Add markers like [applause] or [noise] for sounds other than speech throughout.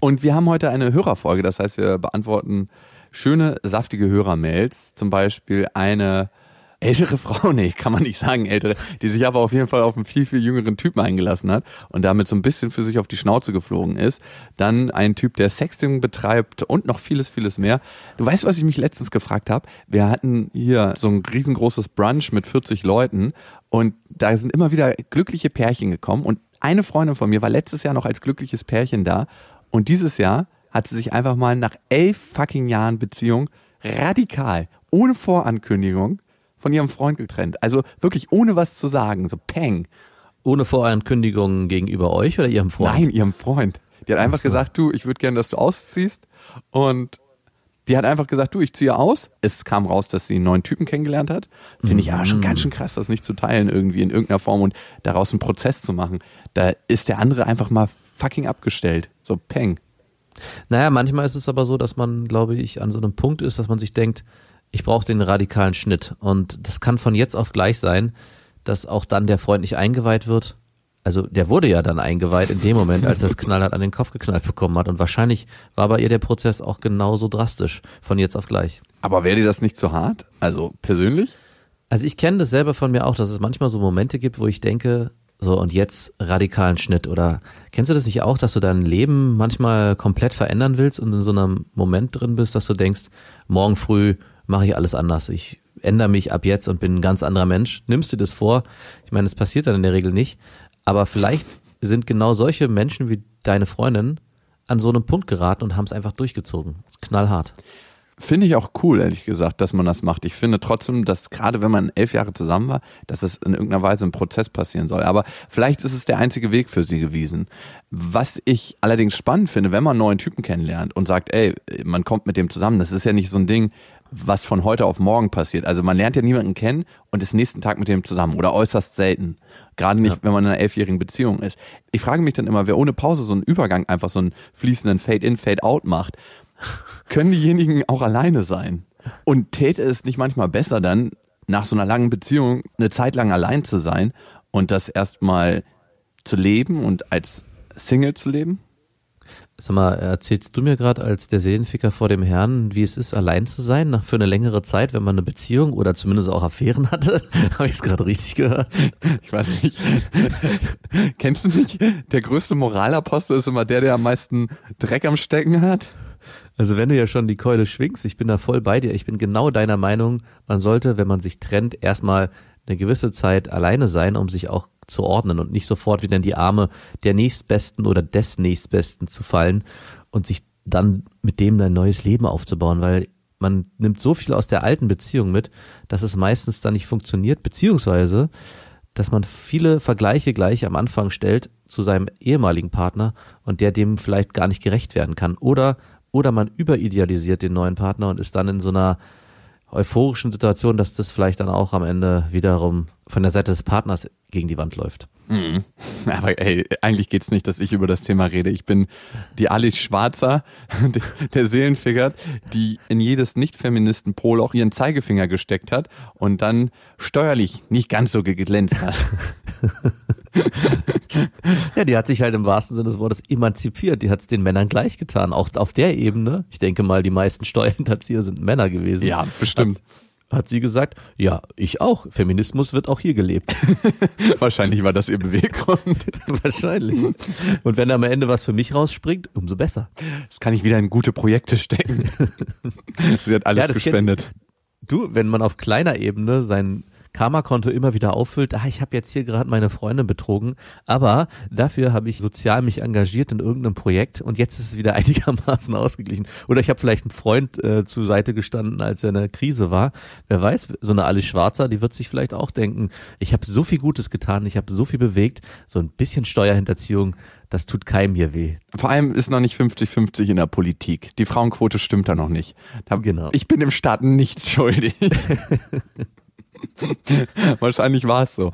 Und wir haben heute eine Hörerfolge, das heißt, wir beantworten schöne, saftige Hörermails. Zum Beispiel eine ältere Frau, [laughs] nee, kann man nicht sagen ältere, die sich aber auf jeden Fall auf einen viel, viel jüngeren Typen eingelassen hat und damit so ein bisschen für sich auf die Schnauze geflogen ist. Dann ein Typ, der Sexting betreibt und noch vieles, vieles mehr. Du weißt, was ich mich letztens gefragt habe? Wir hatten hier so ein riesengroßes Brunch mit 40 Leuten und da sind immer wieder glückliche Pärchen gekommen und eine Freundin von mir war letztes Jahr noch als glückliches Pärchen da und dieses Jahr hat sie sich einfach mal nach elf fucking Jahren Beziehung radikal, ohne Vorankündigung, von ihrem Freund getrennt. Also wirklich ohne was zu sagen, so peng. Ohne Vorankündigung gegenüber euch oder ihrem Freund? Nein, ihrem Freund. Die hat einfach gesagt, du, ich würde gerne, dass du ausziehst. Und die hat einfach gesagt, du, ich ziehe aus. Es kam raus, dass sie einen neuen Typen kennengelernt hat. Finde ich aber schon ganz schön krass, das nicht zu teilen irgendwie in irgendeiner Form und daraus einen Prozess zu machen. Da ist der andere einfach mal fucking abgestellt. So peng. Naja, manchmal ist es aber so, dass man, glaube ich, an so einem Punkt ist, dass man sich denkt, ich brauche den radikalen Schnitt. Und das kann von jetzt auf gleich sein, dass auch dann der Freund nicht eingeweiht wird. Also der wurde ja dann eingeweiht in dem Moment, als er das knallhart an den Kopf geknallt bekommen hat. Und wahrscheinlich war bei ihr der Prozess auch genauso drastisch, von jetzt auf gleich. Aber wäre dir das nicht zu hart? Also persönlich? Also ich kenne das selber von mir auch, dass es manchmal so Momente gibt, wo ich denke, so und jetzt radikalen Schnitt oder kennst du das nicht auch, dass du dein Leben manchmal komplett verändern willst und in so einem Moment drin bist, dass du denkst, morgen früh mache ich alles anders. Ich ändere mich ab jetzt und bin ein ganz anderer Mensch. Nimmst du das vor? Ich meine, das passiert dann in der Regel nicht, aber vielleicht sind genau solche Menschen wie deine Freundin an so einem Punkt geraten und haben es einfach durchgezogen. Knallhart. Finde ich auch cool, ehrlich gesagt, dass man das macht. Ich finde trotzdem, dass gerade wenn man elf Jahre zusammen war, dass es in irgendeiner Weise im Prozess passieren soll. Aber vielleicht ist es der einzige Weg für sie gewesen. Was ich allerdings spannend finde, wenn man einen neuen Typen kennenlernt und sagt, ey, man kommt mit dem zusammen, das ist ja nicht so ein Ding, was von heute auf morgen passiert. Also man lernt ja niemanden kennen und ist nächsten Tag mit dem zusammen oder äußerst selten. Gerade nicht, Ja. wenn man in einer elfjährigen Beziehung ist. Ich frage mich dann immer, wer ohne Pause so einen Übergang einfach so einen fließenden Fade-in, Fade-out macht, [laughs] können diejenigen auch alleine sein? Und täte es nicht manchmal besser dann, nach so einer langen Beziehung eine Zeit lang allein zu sein und das erstmal zu leben und als Single zu leben? Sag mal, erzählst du mir gerade als der Seelenficker vor dem Herrn, wie es ist, allein zu sein, nach, für eine längere Zeit, wenn man eine Beziehung oder zumindest auch Affären hatte? [laughs] Habe ich es gerade richtig gehört? Ich weiß nicht. [laughs] Kennst du nicht? Der größte Moralapostel ist immer der, der am meisten Dreck am Stecken hat. Also wenn du ja schon die Keule schwingst, ich bin da voll bei dir, ich bin genau deiner Meinung, man sollte, wenn man sich trennt, erstmal eine gewisse Zeit alleine sein, um sich auch zu ordnen und nicht sofort wieder in die Arme der nächstbesten oder des nächstbesten zu fallen und sich dann mit dem ein neues Leben aufzubauen, weil man nimmt so viel aus der alten Beziehung mit, dass es meistens dann nicht funktioniert, beziehungsweise dass man viele Vergleiche gleich am Anfang stellt zu seinem ehemaligen Partner und der dem vielleicht gar nicht gerecht werden kann. Oder, oder man überidealisiert den neuen Partner und ist dann in so einer euphorischen Situation, dass das vielleicht dann auch am Ende wiederum von der Seite des Partners gegen die Wand läuft. Mhm. [laughs] Aber ey, eigentlich geht's nicht, dass ich über das Thema rede. Ich bin die Alice Schwarzer, [laughs] der- Seelenficker, die in jedes Nicht-Feministen-Pol auch ihren Zeigefinger gesteckt hat und dann steuerlich nicht ganz so geglänzt hat. [laughs] Ja, die hat sich halt im wahrsten Sinne des Wortes emanzipiert. Die hat es den Männern gleich getan. Auch auf der Ebene. Ich denke mal, die meisten Steuerhinterzieher sind Männer gewesen. Ja, bestimmt. Hat, hat sie gesagt, ja, ich auch. Feminismus wird auch hier gelebt. [laughs] Wahrscheinlich war das ihr Beweggrund. [laughs] Wahrscheinlich. Und wenn am Ende was für mich rausspringt, umso besser. Das kann ich wieder in gute Projekte stecken. [laughs] Sie hat alles Ja, gespendet. Du, wenn man auf kleiner Ebene seinen Karma-Konto immer wieder auffüllt, ah, ich habe jetzt hier gerade meine Freundin betrogen, aber dafür habe ich sozial mich engagiert in irgendeinem Projekt und jetzt ist es wieder [laughs] einigermaßen ausgeglichen. Oder ich habe vielleicht einen Freund äh, zur Seite gestanden, als er in der Krise war. Wer weiß, so eine Alice Schwarzer, die wird sich vielleicht auch denken, ich habe so viel Gutes getan, ich habe so viel bewegt, so ein bisschen Steuerhinterziehung, das tut keinem hier weh. Vor allem ist noch nicht 50-50 in der Politik. Die Frauenquote stimmt da noch nicht. Da, Genau. Ich bin im Staat nichts schuldig. [laughs] Wahrscheinlich war es so.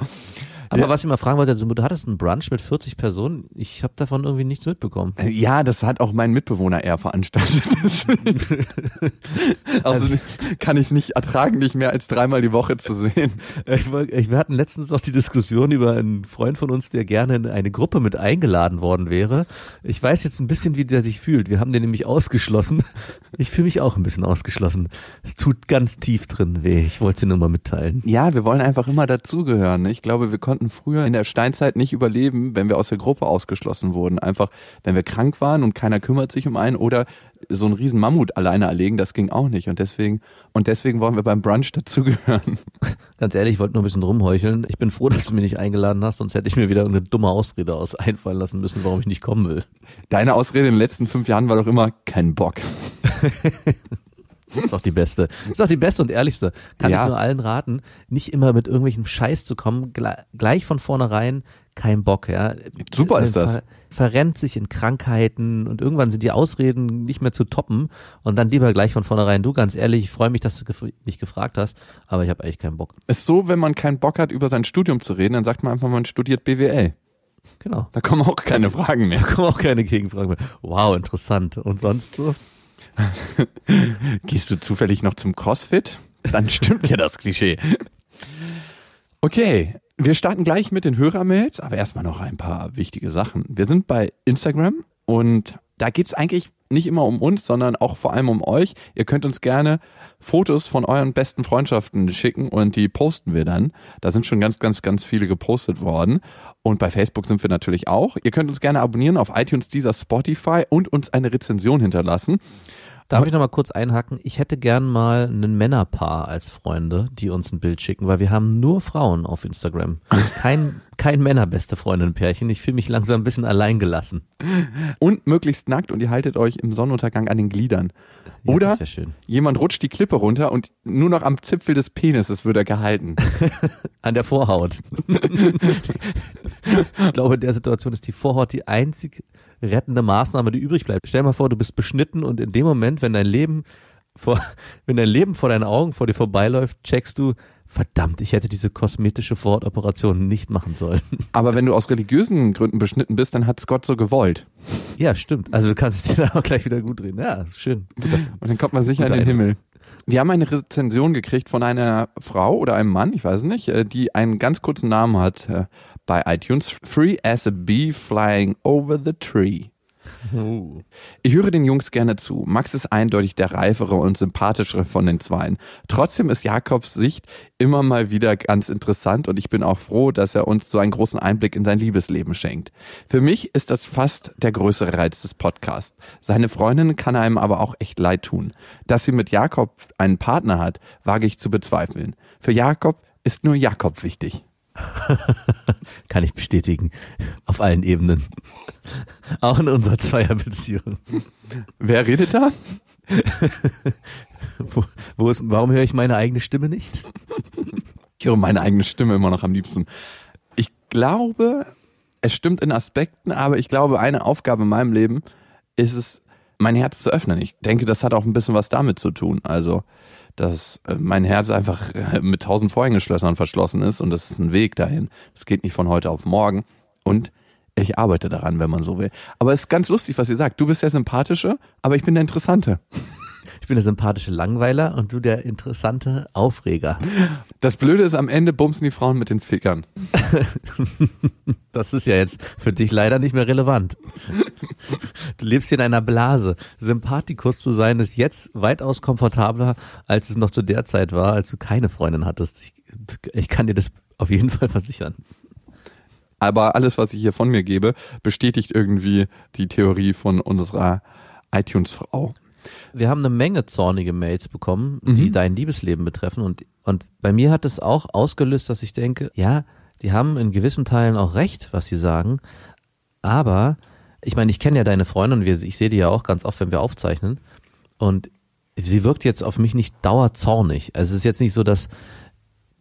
Aber Ja. was ich mal fragen wollte, also, du hattest einen Brunch mit 40 Personen. Ich habe davon irgendwie nichts mitbekommen. Äh, Ja, das hat auch mein Mitbewohner eher veranstaltet. [laughs] Deswegen. [laughs] also kann ich es nicht ertragen, dich mehr als dreimal die Woche zu sehen. Ich, war- ich, wir hatten letztens auch die Diskussion über einen Freund von uns, der gerne in eine Gruppe mit eingeladen worden wäre. Ich weiß jetzt ein bisschen, wie der sich fühlt. Wir haben den nämlich ausgeschlossen. [laughs] Ich fühle mich auch ein bisschen ausgeschlossen. Es tut ganz tief drin weh. Ich wollte es dir nur mal mitteilen. Ja, wir wollen einfach immer dazugehören. ne? Ich glaube, wir konnten früher in der Steinzeit nicht überleben, wenn wir aus der Gruppe ausgeschlossen wurden. Einfach, wenn wir krank waren und keiner kümmert sich um einen oder so einen riesen Mammut alleine erlegen, das ging auch nicht. Und deswegen, und deswegen wollen wir beim Brunch dazugehören. [laughs] Ganz ehrlich, ich wollte nur ein bisschen rumheucheln. Ich bin froh, dass du mich nicht eingeladen hast, sonst hätte ich mir wieder irgendeine dumme Ausrede aus einfallen lassen müssen, warum ich nicht kommen will. Deine Ausrede in den letzten fünf Jahren war doch immer kein Bock. [laughs] Ist auch die beste. Ist auch die beste und ehrlichste. Kann Ja. ich nur allen raten, nicht immer mit irgendwelchen Scheiß zu kommen, gle gleich von vornherein kein Bock, ja. Super ist das. Ver verrennt sich in Krankheiten und irgendwann sind die Ausreden nicht mehr zu toppen und dann lieber gleich von vornherein, du ganz ehrlich, ich freue mich, dass du gef mich gefragt hast, aber ich habe eigentlich keinen Bock. Ist so, wenn man keinen Bock hat, über sein Studium zu reden, dann sagt man einfach, man studiert BWL. Genau. Da kommen auch keine Fragen mehr. Da kommen auch keine Gegenfragen mehr. Wow, interessant. Und sonst so? [laughs] Gehst du zufällig noch zum CrossFit? Dann stimmt ja das Klischee. Okay, wir starten gleich mit den Hörermails, aber erstmal noch ein paar wichtige Sachen. Wir sind bei Instagram und da geht's eigentlich nicht immer um uns, sondern auch vor allem um euch. Ihr könnt uns gerne Fotos von euren besten Freundschaften schicken und die posten wir dann. Da sind schon ganz, ganz, ganz viele gepostet worden. Und bei Facebook sind wir natürlich auch. Ihr könnt uns gerne abonnieren auf iTunes, dieser Spotify und uns eine Rezension hinterlassen. Darf ich noch mal kurz einhaken? Ich hätte gern mal einen Männerpaar als Freunde, die uns ein Bild schicken, weil wir haben nur Frauen auf Instagram. [laughs] Kein, kein Männerbeste Freundin-Pärchen. Ich fühle mich langsam ein bisschen allein gelassen. und möglichst nackt und ihr haltet euch im Sonnenuntergang an den Gliedern. Oder schön. jemand rutscht die Klippe runter und nur noch am Zipfel des Penises wird er gehalten. [laughs] An der Vorhaut. [laughs] ich glaube, in der Situation ist die Vorhaut die einzig rettende Maßnahme, die übrig bleibt. Stell dir mal vor, du bist beschnitten und in dem Moment, wenn dein Leben vor, [laughs] wenn dein Leben vor deinen Augen vor dir vorbeiläuft, checkst du, verdammt, ich hätte diese kosmetische Vorhautoperation nicht machen sollen. [laughs] Aber wenn du aus religiösen Gründen beschnitten bist, dann hat's Gott so gewollt. Ja, stimmt. Also du kannst es [laughs] dir dann auch gleich wieder gut drehen. Ja, schön. Guter- Und dann kommt man sicher in den. Himmel. Wir haben eine Rezension gekriegt von einer Frau oder einem Mann, ich weiß nicht, äh, die einen ganz kurzen Namen hat äh, bei iTunes. Free as a bee flying over the tree. Ich höre den Jungs gerne zu. Max ist eindeutig der reifere und sympathischere von den Zweien. Trotzdem ist Jakobs Sicht immer mal wieder ganz interessant und ich bin auch froh, dass er uns so einen großen Einblick in sein Liebesleben schenkt. Für mich ist das fast der größere Reiz des Podcasts. Seine Freundin kann einem aber auch echt leid tun. Dass sie mit Jakob einen Partner hat, wage ich zu bezweifeln. Für Jakob ist nur Jakob wichtig. [laughs] Kann ich bestätigen. Auf allen Ebenen. Auch in unserer Zweierbeziehung. Wer redet da? [laughs] Wo, wo ist, warum höre ich meine eigene Stimme nicht? [laughs] Ich höre meine eigene Stimme immer noch am liebsten. Ich glaube, es stimmt in Aspekten, aber ich glaube, eine Aufgabe in meinem Leben ist es, mein Herz zu öffnen. Ich denke, das hat auch ein bisschen was damit zu tun. Also, dass äh, mein Herz einfach äh, mit tausend Vorhängeschlössern verschlossen ist und das ist ein Weg dahin. Das geht nicht von heute auf morgen. Und ich arbeite daran, wenn man so will. Aber es ist ganz lustig, was ihr sagt. Du bist der Sympathische, aber ich bin der Interessante. Ich bin der sympathische Langweiler und du der interessante Aufreger. Das Blöde ist, am Ende bumsen die Frauen mit den Fickern. [laughs] Das ist ja jetzt für dich leider nicht mehr relevant. Du lebst hier in einer Blase. Sympathikus zu sein ist jetzt weitaus komfortabler, als es noch zu der Zeit war, als du keine Freundin hattest. Ich, ich kann dir das auf jeden Fall versichern. Aber alles, was ich hier von mir gebe, bestätigt irgendwie die Theorie von unserer iTunes-Frau. Wir haben eine Menge zornige Mails bekommen, die Mhm. dein Liebesleben betreffen und, und bei mir hat es auch ausgelöst, dass ich denke, ja, die haben in gewissen Teilen auch recht, was sie sagen, aber ich meine, ich kenne ja deine Freundin und wir, ich sehe die ja auch ganz oft, wenn wir aufzeichnen und sie wirkt jetzt auf mich nicht dauerzornig. Also es ist jetzt nicht so, dass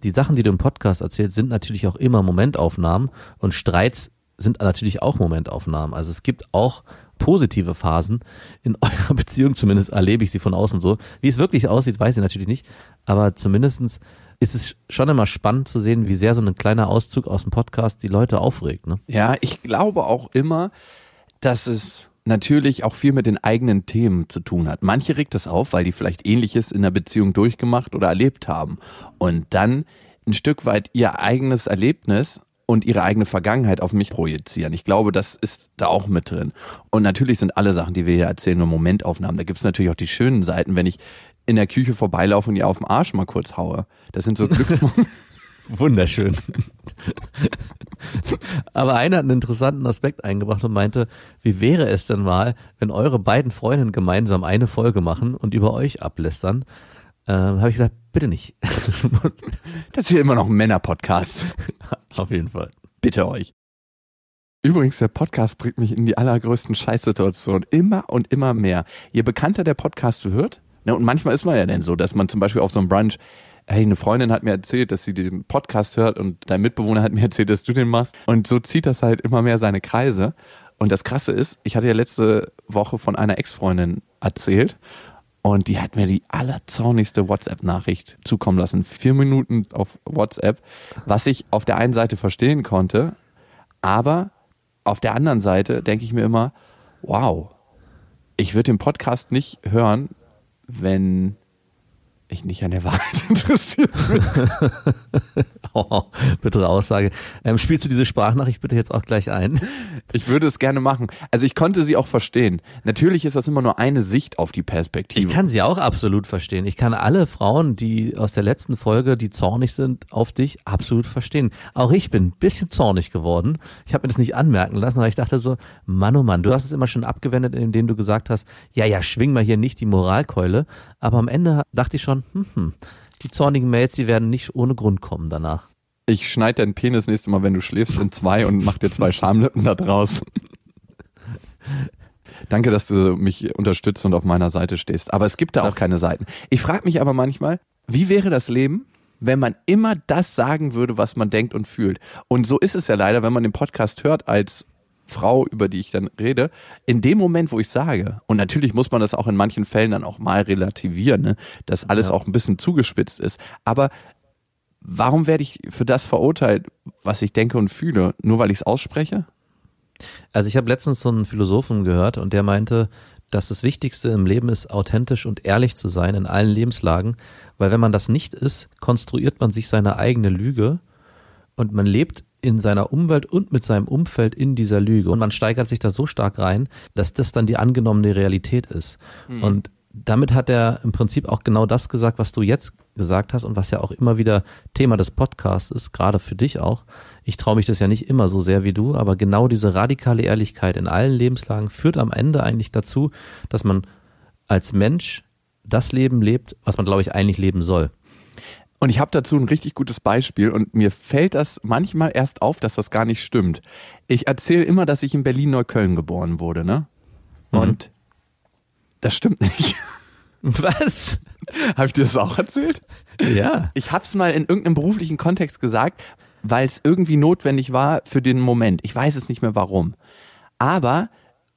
die Sachen, die du im Podcast erzählst, sind natürlich auch immer Momentaufnahmen und Streits sind natürlich auch Momentaufnahmen. Also es gibt auch positive Phasen in [laughs] eurer Beziehung, zumindest erlebe ich sie von außen so. Wie es wirklich aussieht, weiß ich natürlich nicht, aber zumindestens ist es schon immer spannend zu sehen, wie sehr so ein kleiner Auszug aus dem Podcast die Leute aufregt. Ne? Ja, ich glaube auch immer, dass es natürlich auch viel mit den eigenen Themen zu tun hat. Manche regt das auf, weil die vielleicht ähnliches in der Beziehung durchgemacht oder erlebt haben und dann ein Stück weit ihr eigenes Erlebnis und ihre eigene Vergangenheit auf mich projizieren. Ich glaube, das ist da auch mit drin. Und natürlich sind alle Sachen, die wir hier erzählen, nur Momentaufnahmen. Da gibt es natürlich auch die schönen Seiten, wenn ich in der Küche vorbeilaufe und ihr auf den Arsch mal kurz haue. Das sind so Glücksmomente. [laughs] Wunderschön. [laughs] Aber einer hat einen interessanten Aspekt eingebracht und meinte, wie wäre es denn mal, wenn eure beiden Freundinnen gemeinsam eine Folge machen und über euch ablästern? Ähm, Habe ich gesagt, bitte nicht. [laughs] Das ist hier immer noch ein Männer-Podcast. [laughs] Auf jeden Fall. Bitte euch. Übrigens, der Podcast bringt mich in die allergrößten Scheißsituationen. Immer und immer mehr. Je bekannter der Podcast wird, ne, und manchmal ist man ja denn so, dass man zum Beispiel auf so einem Brunch, hey, eine Freundin hat mir erzählt, dass sie den Podcast hört und dein Mitbewohner hat mir erzählt, dass du den machst. Und so zieht das halt immer mehr seine Kreise. Und das Krasse ist, ich hatte ja letzte Woche von einer Ex-Freundin erzählt und die hat mir die allerzornigste WhatsApp-Nachricht zukommen lassen. Vier Minuten auf WhatsApp, was ich auf der einen Seite verstehen konnte, aber auf der anderen Seite denke ich mir immer, wow, ich würde den Podcast nicht hören, wenn ich nicht an der Wahrheit [laughs] interessiert bin. [laughs] Oh, bittere Aussage. Ähm, spielst du diese Sprachnachricht bitte jetzt auch gleich ein? Ich würde es gerne machen. Also ich konnte sie auch verstehen. Natürlich ist das immer nur eine Sicht auf die Perspektive. Ich kann sie auch absolut verstehen. Ich kann alle Frauen, die aus der letzten Folge, die zornig sind auf dich, absolut verstehen. Auch ich bin ein bisschen zornig geworden. Ich habe mir das nicht anmerken lassen, aber ich dachte so, Mann, oh Mann, du hast es immer schon abgewendet, indem du gesagt hast, ja, ja, schwing mal hier nicht die Moralkeule. Aber am Ende dachte ich schon, hm, hm, die zornigen Mails, die werden nicht ohne Grund kommen danach. Ich schneide deinen Penis nächstes Mal, wenn du schläfst, in zwei und mach dir zwei Schamlippen da draus. [laughs] Danke, dass du mich unterstützt und auf meiner Seite stehst. Aber es gibt da auch keine Seiten. Ich frage mich aber manchmal, wie wäre das Leben, wenn man immer das sagen würde, was man denkt und fühlt? Und so ist es ja leider, wenn man den Podcast hört als Frau, über die ich dann rede, in dem Moment, wo ich sage, und natürlich muss man das auch in manchen Fällen dann auch mal relativieren, ne, dass alles Ja. auch ein bisschen zugespitzt ist. Aber warum werde ich für das verurteilt, was ich denke und fühle, nur weil ich es ausspreche? Also ich habe letztens so einen Philosophen gehört und der meinte, dass das Wichtigste im Leben ist, authentisch und ehrlich zu sein in allen Lebenslagen, weil wenn man das nicht ist, konstruiert man sich seine eigene Lüge und man lebt in seiner Umwelt und mit seinem Umfeld in dieser Lüge und man steigert sich da so stark rein, dass das dann die angenommene Realität ist. Und damit hat er im Prinzip auch genau das gesagt, was du jetzt gesagt hast und was ja auch immer wieder Thema des Podcasts ist, gerade für dich auch. Ich traue mich das ja nicht immer so sehr wie du, aber genau diese radikale Ehrlichkeit in allen Lebenslagen führt am Ende eigentlich dazu, dass man als Mensch das Leben lebt, was man, glaube ich, eigentlich leben soll. Und ich habe dazu ein richtig gutes Beispiel und mir fällt das manchmal erst auf, dass das gar nicht stimmt. Ich erzähle immer, dass ich in Berlin-Neukölln geboren wurde, ne? Und das stimmt nicht. [laughs] Was? habe ich dir das auch erzählt? Ja. Ich habe es mal in irgendeinem beruflichen Kontext gesagt, weil es irgendwie notwendig war für den Moment. Ich weiß es nicht mehr warum. Aber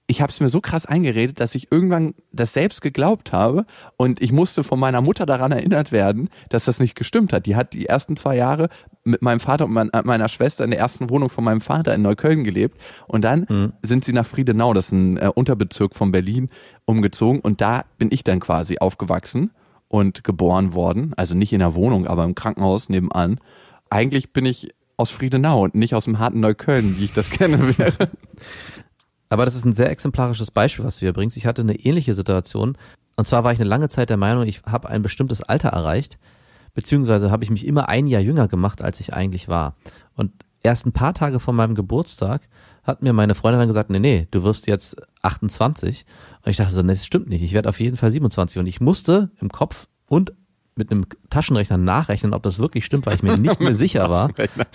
ich habe es mir so krass eingeredet, dass ich irgendwann das selbst geglaubt habe und ich musste von meiner Mutter daran erinnert werden, dass das nicht gestimmt hat. Die hat die ersten zwei Jahre mit meinem Vater und äh, meiner Schwester in der ersten Wohnung von meinem Vater in Neukölln gelebt und dann sind sie nach Friedenau, das ist ein äh, Unterbezirk von Berlin, umgezogen und da bin ich dann quasi aufgewachsen und geboren worden. Also nicht in der Wohnung, aber im Krankenhaus nebenan. Eigentlich bin ich aus Friedenau und nicht aus dem harten Neukölln, wie ich das [laughs] kenne wäre. Aber das ist ein sehr exemplarisches Beispiel, was du hier bringst. Ich hatte eine ähnliche Situation. Und zwar war ich eine lange Zeit der Meinung, ich habe ein bestimmtes Alter erreicht, beziehungsweise habe ich mich immer ein Jahr jünger gemacht, als ich eigentlich war. Und erst ein paar Tage vor meinem Geburtstag hat mir meine Freundin dann gesagt, nee, nee, du wirst jetzt 28. Und ich dachte so, nee, das stimmt nicht. Ich werde auf jeden Fall 27. Und ich musste im Kopf und mit einem Taschenrechner nachrechnen, ob das wirklich stimmt, weil ich mir nicht mehr sicher [laughs] war,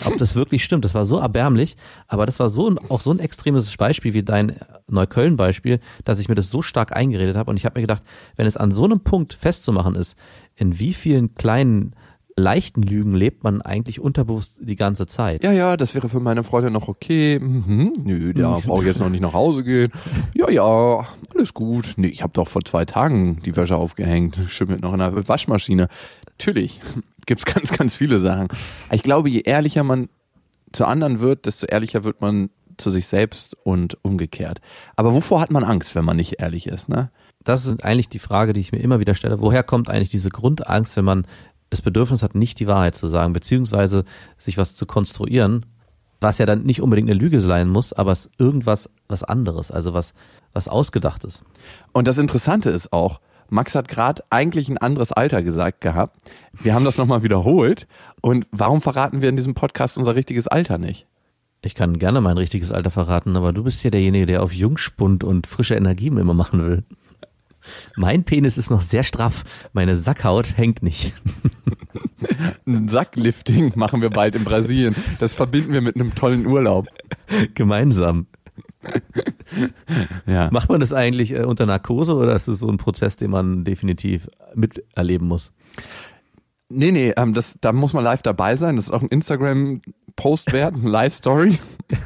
ob das wirklich stimmt. Das war so erbärmlich, aber das war so auch so ein extremes Beispiel wie dein Neukölln-Beispiel, dass ich mir das so stark eingeredet habe und ich habe mir gedacht, wenn es an so einem Punkt festzumachen ist, in wie vielen kleinen leichten Lügen lebt man eigentlich unterbewusst die ganze Zeit. Ja, ja, das wäre für meine Freundin noch okay. Mhm, nö, der [laughs] braucht jetzt noch nicht nach Hause gehen. Ja, ja, alles gut. Nee, ich habe doch vor zwei Tagen die Wäsche aufgehängt. Schimmelt noch in der Waschmaschine. Natürlich [laughs] gibt's ganz, ganz viele Sachen. Ich glaube, je ehrlicher man zu anderen wird, desto ehrlicher wird man zu sich selbst und umgekehrt. Aber wovor hat man Angst, wenn man nicht ehrlich ist, ne? Das ist eigentlich die Frage, die ich mir immer wieder stelle. Woher kommt eigentlich diese Grundangst, wenn man das Bedürfnis hat, nicht die Wahrheit zu sagen, beziehungsweise sich was zu konstruieren, was ja dann nicht unbedingt eine Lüge sein muss, aber es irgendwas was anderes, also was was ausgedachtes. Und das Interessante ist auch, Max hat gerade eigentlich ein anderes Alter gesagt gehabt. Wir haben das nochmal wiederholt. Und warum verraten wir in diesem Podcast unser richtiges Alter nicht? Ich kann gerne mein richtiges Alter verraten, aber du bist ja derjenige, der auf Jungspund und frische Energien immer machen will. Mein Penis ist noch sehr straff, meine Sackhaut hängt nicht. [laughs] Ein Sacklifting machen wir bald in Brasilien. Das verbinden wir mit einem tollen Urlaub. Gemeinsam. Ja. Macht man das eigentlich äh, unter Narkose oder ist es so ein Prozess, den man definitiv miterleben muss? Nee, nee, ähm, das, da muss man live dabei sein. Das ist auch ein Instagram-Post wert, eine Live-Story. [laughs]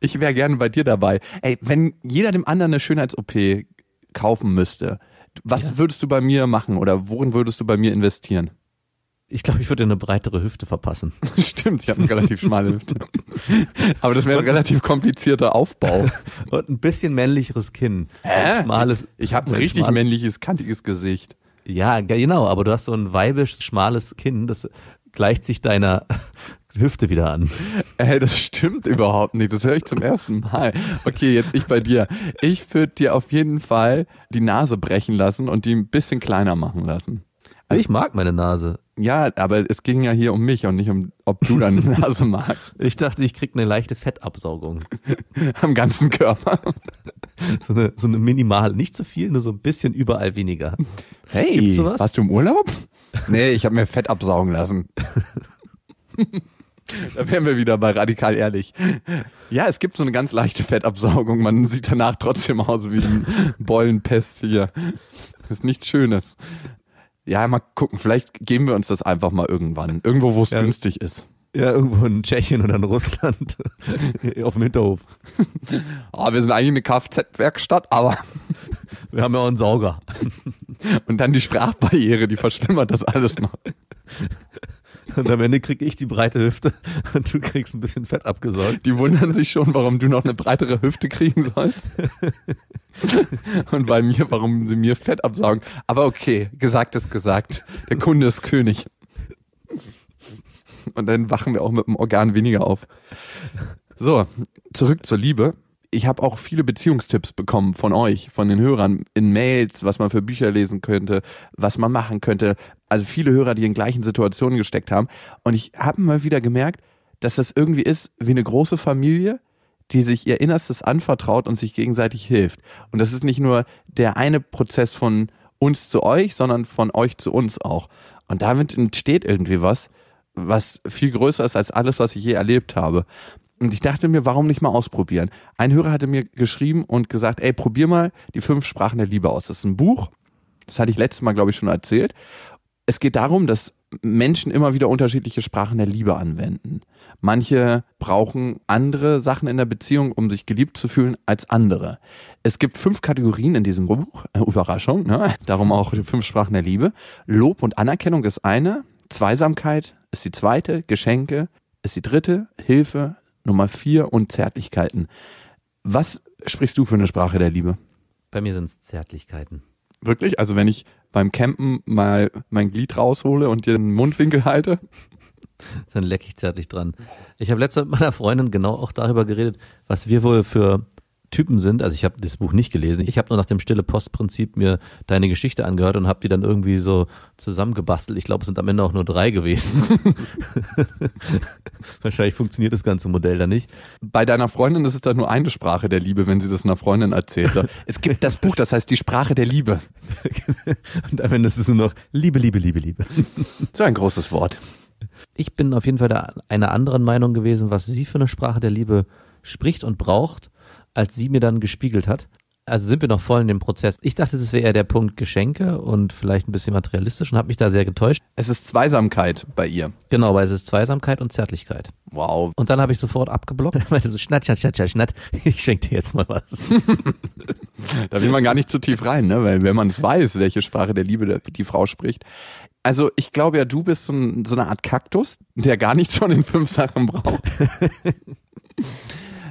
ich wäre gerne bei dir dabei. Ey, wenn jeder dem anderen eine Schönheits-OP kaufen müsste, was Ja. würdest du bei mir machen oder worin würdest du bei mir investieren? Ich glaube, ich würde eine breitere Hüfte verpassen. [laughs] Stimmt, ich habe eine relativ schmale Hüfte. [laughs] Aber das wäre ein relativ komplizierter Aufbau. Und ein bisschen männlicheres Kinn. Hä? Ein schmales. Ich habe ein ein richtig männliches, kantiges Gesicht. Ja, ge- genau, aber du hast so ein weibisch schmales Kinn, das gleicht sich deiner [laughs] Hüfte wieder an. Ey, das stimmt überhaupt nicht. Das höre ich zum ersten Mal. Okay, jetzt ich bei dir. Ich würde dir auf jeden Fall die Nase brechen lassen und die ein bisschen kleiner machen lassen. Ich mag meine Nase. Ja, aber es ging ja hier um mich und nicht um, ob du deine [laughs] Nase magst. Ich dachte, ich krieg eine leichte Fettabsaugung. [laughs] Am ganzen Körper. [laughs] So eine, so eine minimal, nicht zu viel, nur so ein bisschen überall weniger. Hey, Gibt's sowas? warst du im Urlaub? Nee, ich habe mir Fett absaugen lassen. Da wären wir wieder bei radikal ehrlich. Ja, es gibt so eine ganz leichte Fettabsaugung. Man sieht danach trotzdem aus wie ein Beulenpest hier. Das ist nichts Schönes. Ja, mal gucken. Vielleicht geben wir uns das einfach mal irgendwann. Irgendwo, wo es Ja. günstig ist. Ja, irgendwo in Tschechien oder in Russland [laughs] auf dem Hinterhof. Ah, wir sind eigentlich eine Kfz-Werkstatt, aber [laughs] Wir haben ja auch einen Sauger. [laughs] und dann die Sprachbarriere, die verschlimmert das alles noch. [laughs] Und am Ende krieg ich die breite Hüfte [laughs] und du kriegst ein bisschen Fett abgesaugt. Die wundern sich schon, warum du noch eine breitere Hüfte kriegen sollst. [laughs] Und bei mir, warum sie mir Fett absaugen. Aber okay, gesagt ist gesagt. Der Kunde ist König. Und dann wachen wir auch mit dem Organ weniger auf. So, zurück zur Liebe. Ich habe auch viele Beziehungstipps bekommen von euch, von den Hörern in Mails, was man für Bücher lesen könnte, was man machen könnte. Also viele Hörer, die in gleichen Situationen gesteckt haben. Und ich habe mal wieder gemerkt, dass das irgendwie ist wie eine große Familie, die sich ihr Innerstes anvertraut und sich gegenseitig hilft. Und das ist nicht nur der eine Prozess von uns zu euch, sondern von euch zu uns auch. Und damit entsteht irgendwie was, was viel größer ist als alles, was ich je erlebt habe. Und ich dachte mir, warum nicht mal ausprobieren? Ein Hörer hatte mir geschrieben und gesagt, ey, probier mal die fünf Sprachen der Liebe aus. Das ist ein Buch. Das hatte ich letztes Mal, glaube ich, schon erzählt. Es geht darum, dass Menschen immer wieder unterschiedliche Sprachen der Liebe anwenden. Manche brauchen andere Sachen in der Beziehung, um sich geliebt zu fühlen, als andere. Es gibt fünf Kategorien in diesem Buch. [laughs] Überraschung, ne? Darum auch die fünf Sprachen der Liebe. Lob und Anerkennung ist eine. Zweisamkeit ist die zweite. Geschenke ist die dritte. Hilfe Nummer vier und Zärtlichkeiten. Was sprichst du für eine Sprache der Liebe? Bei mir sind es Zärtlichkeiten. Wirklich? Also wenn ich beim Campen mal mein Glied raushole und dir den Mundwinkel halte? [laughs] Dann lecke ich zärtlich dran. Ich habe letzte mit meiner Freundin genau auch darüber geredet, was wir wohl für Typen sind, also ich habe das Buch nicht gelesen, ich habe nur nach dem stille Postprinzip mir deine Geschichte angehört und habe die dann irgendwie so zusammengebastelt. Ich glaube, es sind am Ende auch nur drei gewesen. [laughs] Wahrscheinlich funktioniert das ganze Modell da nicht. Bei deiner Freundin ist es dann nur eine Sprache der Liebe, wenn sie das einer Freundin erzählt. [laughs] Es gibt das Buch, das heißt die Sprache der Liebe. [laughs] und am Ende ist es nur noch Liebe, Liebe, Liebe, Liebe. So ein großes Wort. Ich bin auf jeden Fall da einer anderen Meinung gewesen, was sie für eine Sprache der Liebe spricht und braucht als sie mir dann gespiegelt hat. Also sind wir noch voll in dem Prozess. Ich dachte, das wäre eher der Punkt Geschenke und vielleicht ein bisschen materialistisch und habe mich da sehr getäuscht. Es ist Zweisamkeit bei ihr. Genau, weil es ist Zweisamkeit und Zärtlichkeit. Wow. Und dann habe ich sofort abgeblockt. [laughs] Ich meinte so, schnatt, schnatt, schnatt, schnatt, schnatt. Ich schenke dir jetzt mal was. [laughs] da will man gar nicht zu tief rein, ne? weil wenn man es weiß, welche Sprache der Liebe die Frau spricht. Also ich glaube ja, du bist so, ein, so eine Art Kaktus, der gar nichts von den fünf Sachen braucht. [laughs]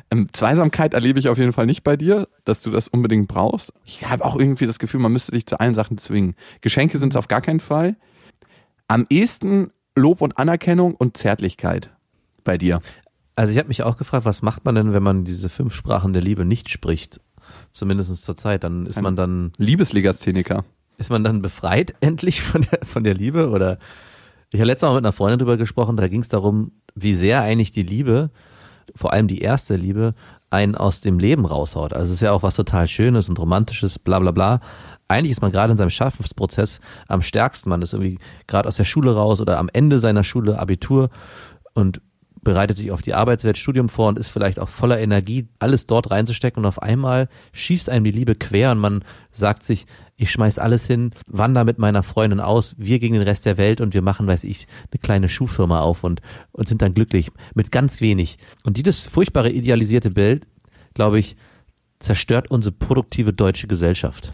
Ähm, Zweisamkeit erlebe ich auf jeden Fall nicht bei dir, dass du das unbedingt brauchst. Ich habe auch irgendwie das Gefühl, man müsste dich zu allen Sachen zwingen. Geschenke sind es auf gar keinen Fall. Am ehesten Lob und Anerkennung und Zärtlichkeit bei dir. Also ich habe mich auch gefragt, was macht man denn, wenn man diese fünf Sprachen der Liebe nicht spricht? Zumindest zur Zeit. Dann ist Ein man dann. Liebeslegastheniker. Ist man dann befreit [laughs] endlich von der, von der Liebe? Oder ich habe letztes Mal mit einer Freundin drüber gesprochen, da ging es darum, wie sehr eigentlich die Liebe vor allem die erste Liebe, einen aus dem Leben raushaut. Also es ist ja auch was total Schönes und Romantisches, bla bla bla. Eigentlich ist man gerade in seinem Schaffensprozess am stärksten. Man ist irgendwie gerade aus der Schule raus oder am Ende seiner Schule Abitur und bereitet sich auf die Arbeitswelt, Studium vor und ist vielleicht auch voller Energie, alles dort reinzustecken und auf einmal schießt einem die Liebe quer und man sagt sich, ich schmeiß alles hin, wander mit meiner Freundin aus, wir gegen den Rest der Welt und wir machen, weiß ich, eine kleine Schuhfirma auf und, und sind dann glücklich mit ganz wenig. Und dieses furchtbare idealisierte Bild, glaube ich, zerstört unsere produktive deutsche Gesellschaft.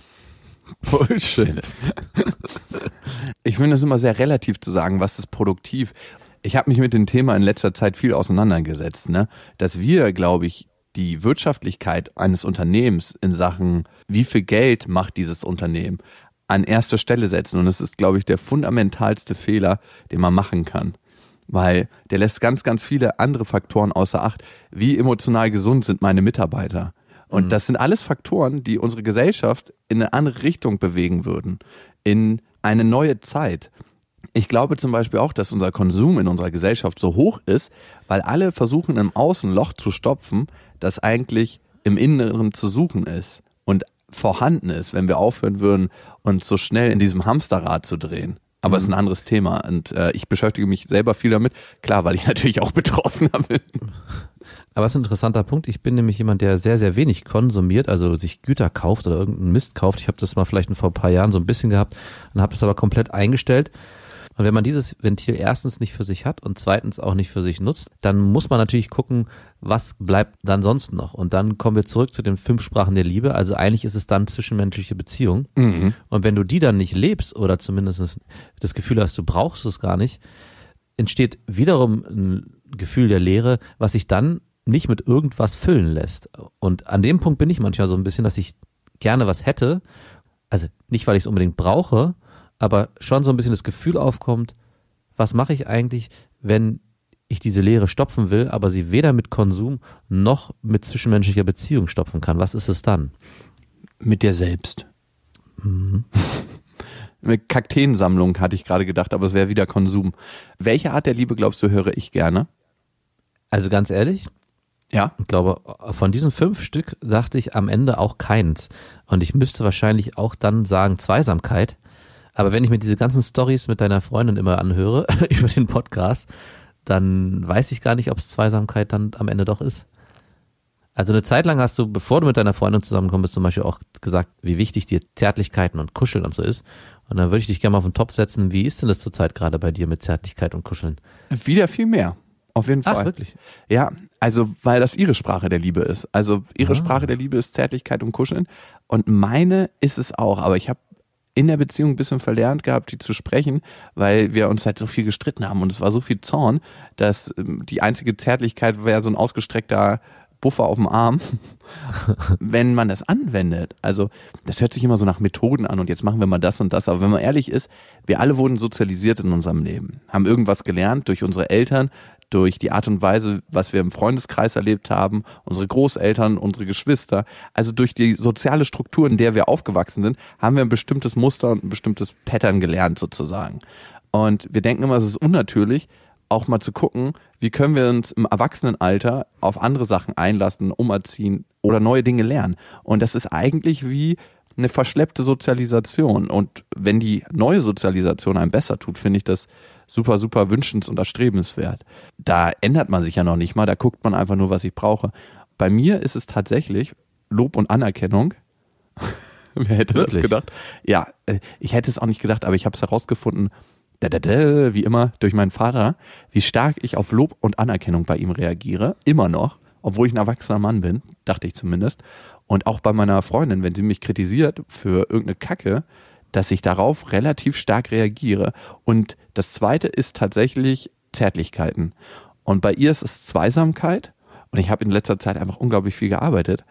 Bullshit. [laughs] Ich finde es immer sehr relativ zu sagen, was ist produktiv. Ich habe mich mit dem Thema in letzter Zeit viel auseinandergesetzt, ne? dass wir, glaube ich, die Wirtschaftlichkeit eines Unternehmens in Sachen, wie viel Geld macht dieses Unternehmen, an erster Stelle setzen. Und das ist, glaube ich, der fundamentalste Fehler, den man machen kann. Weil der lässt ganz, ganz viele andere Faktoren außer Acht. Wie emotional gesund sind meine Mitarbeiter? Und mhm. das sind alles Faktoren, die unsere Gesellschaft in eine andere Richtung bewegen würden. In eine neue Zeit. Ich glaube zum Beispiel auch, dass unser Konsum in unserer Gesellschaft so hoch ist, weil alle versuchen, im Außen Loch zu stopfen, das eigentlich im Inneren zu suchen ist und vorhanden ist, wenn wir aufhören würden, uns so schnell in diesem Hamsterrad zu drehen. Aber es mhm. ist ein anderes Thema und äh, ich beschäftige mich selber viel damit. Klar, weil ich [laughs] natürlich auch Betroffener bin. Aber es ist ein interessanter Punkt. Ich bin nämlich jemand, der sehr, sehr wenig konsumiert, also sich Güter kauft oder irgendeinen Mist kauft. Ich habe das mal vielleicht vor ein paar Jahren so ein bisschen gehabt und habe das aber komplett eingestellt. Und wenn man dieses Ventil erstens nicht für sich hat und zweitens auch nicht für sich nutzt, dann muss man natürlich gucken, was bleibt dann sonst noch. Und dann kommen wir zurück zu den fünf Sprachen der Liebe. Also eigentlich ist es dann zwischenmenschliche Beziehung. Mhm. Und wenn du die dann nicht lebst oder zumindest das Gefühl hast, du brauchst es gar nicht, entsteht wiederum ein Gefühl der Leere, was sich dann nicht mit irgendwas füllen lässt. Und an dem Punkt bin ich manchmal so ein bisschen, dass ich gerne was hätte. Also nicht, weil ich es unbedingt brauche, aber schon so ein bisschen das Gefühl aufkommt, was mache ich eigentlich, wenn ich diese Leere stopfen will, aber sie weder mit Konsum noch mit zwischenmenschlicher Beziehung stopfen kann. Was ist es dann? Mit dir selbst. Mhm. [laughs] Eine Kakteensammlung hatte ich gerade gedacht, aber es wäre wieder Konsum. Welche Art der Liebe glaubst du, höre ich gerne? Also ganz ehrlich, ja. Ich glaube, von diesen fünf Stück dachte ich am Ende auch keins. Und ich müsste wahrscheinlich auch dann sagen Zweisamkeit, aber wenn ich mir diese ganzen Stories mit deiner Freundin immer anhöre [laughs] über den Podcast, dann weiß ich gar nicht, ob es Zweisamkeit dann am Ende doch ist. Also eine Zeit lang hast du, bevor du mit deiner Freundin zusammenkommst, zum Beispiel auch gesagt, wie wichtig dir Zärtlichkeiten und Kuscheln und so ist. Und dann würde ich dich gerne mal auf den Topf setzen. Wie ist denn das zurzeit gerade bei dir mit Zärtlichkeit und Kuscheln? Wieder viel mehr. Auf jeden Fall. Ach, wirklich? Ja, also weil das ihre Sprache der Liebe ist. Also ihre ah. Sprache der Liebe ist Zärtlichkeit und Kuscheln. Und meine ist es auch. Aber ich habe in der Beziehung ein bisschen verlernt gehabt, die zu sprechen, weil wir uns halt so viel gestritten haben und es war so viel Zorn, dass ähm, die einzige Zärtlichkeit wäre so ein ausgestreckter Buffer auf dem Arm, [laughs] wenn man das anwendet. Also das hört sich immer so nach Methoden an und jetzt machen wir mal das und das. Aber wenn man ehrlich ist, wir alle wurden sozialisiert in unserem Leben, haben irgendwas gelernt durch unsere Eltern, durch die Art und Weise, was wir im Freundeskreis erlebt haben, unsere Großeltern, unsere Geschwister, also durch die soziale Struktur, in der wir aufgewachsen sind, haben wir ein bestimmtes Muster und ein bestimmtes Pattern gelernt sozusagen. Und wir denken immer, es ist unnatürlich, auch mal zu gucken, wie können wir uns im Erwachsenenalter auf andere Sachen einlassen, umerziehen oder neue Dinge lernen. Und das ist eigentlich wie eine verschleppte Sozialisation. Und wenn die neue Sozialisation einem besser tut, finde ich das super, super wünschens- und erstrebenswert. Da ändert man sich ja noch nicht mal, da guckt man einfach nur, was ich brauche. Bei mir ist es tatsächlich Lob und Anerkennung. [laughs] Wer hätte Wirklich? das gedacht? Ja, äh, ich hätte es auch nicht gedacht, aber ich habe es herausgefunden, da, da, da, wie immer, durch meinen Vater, wie stark ich auf Lob und Anerkennung bei ihm reagiere. Immer noch, obwohl ich ein erwachsener Mann bin, dachte ich zumindest. Und auch bei meiner Freundin, wenn sie mich kritisiert für irgendeine Kacke, dass ich darauf relativ stark reagiere. Und das zweite ist tatsächlich Zärtlichkeiten. Und bei ihr ist es Zweisamkeit. Und ich habe in letzter Zeit einfach unglaublich viel gearbeitet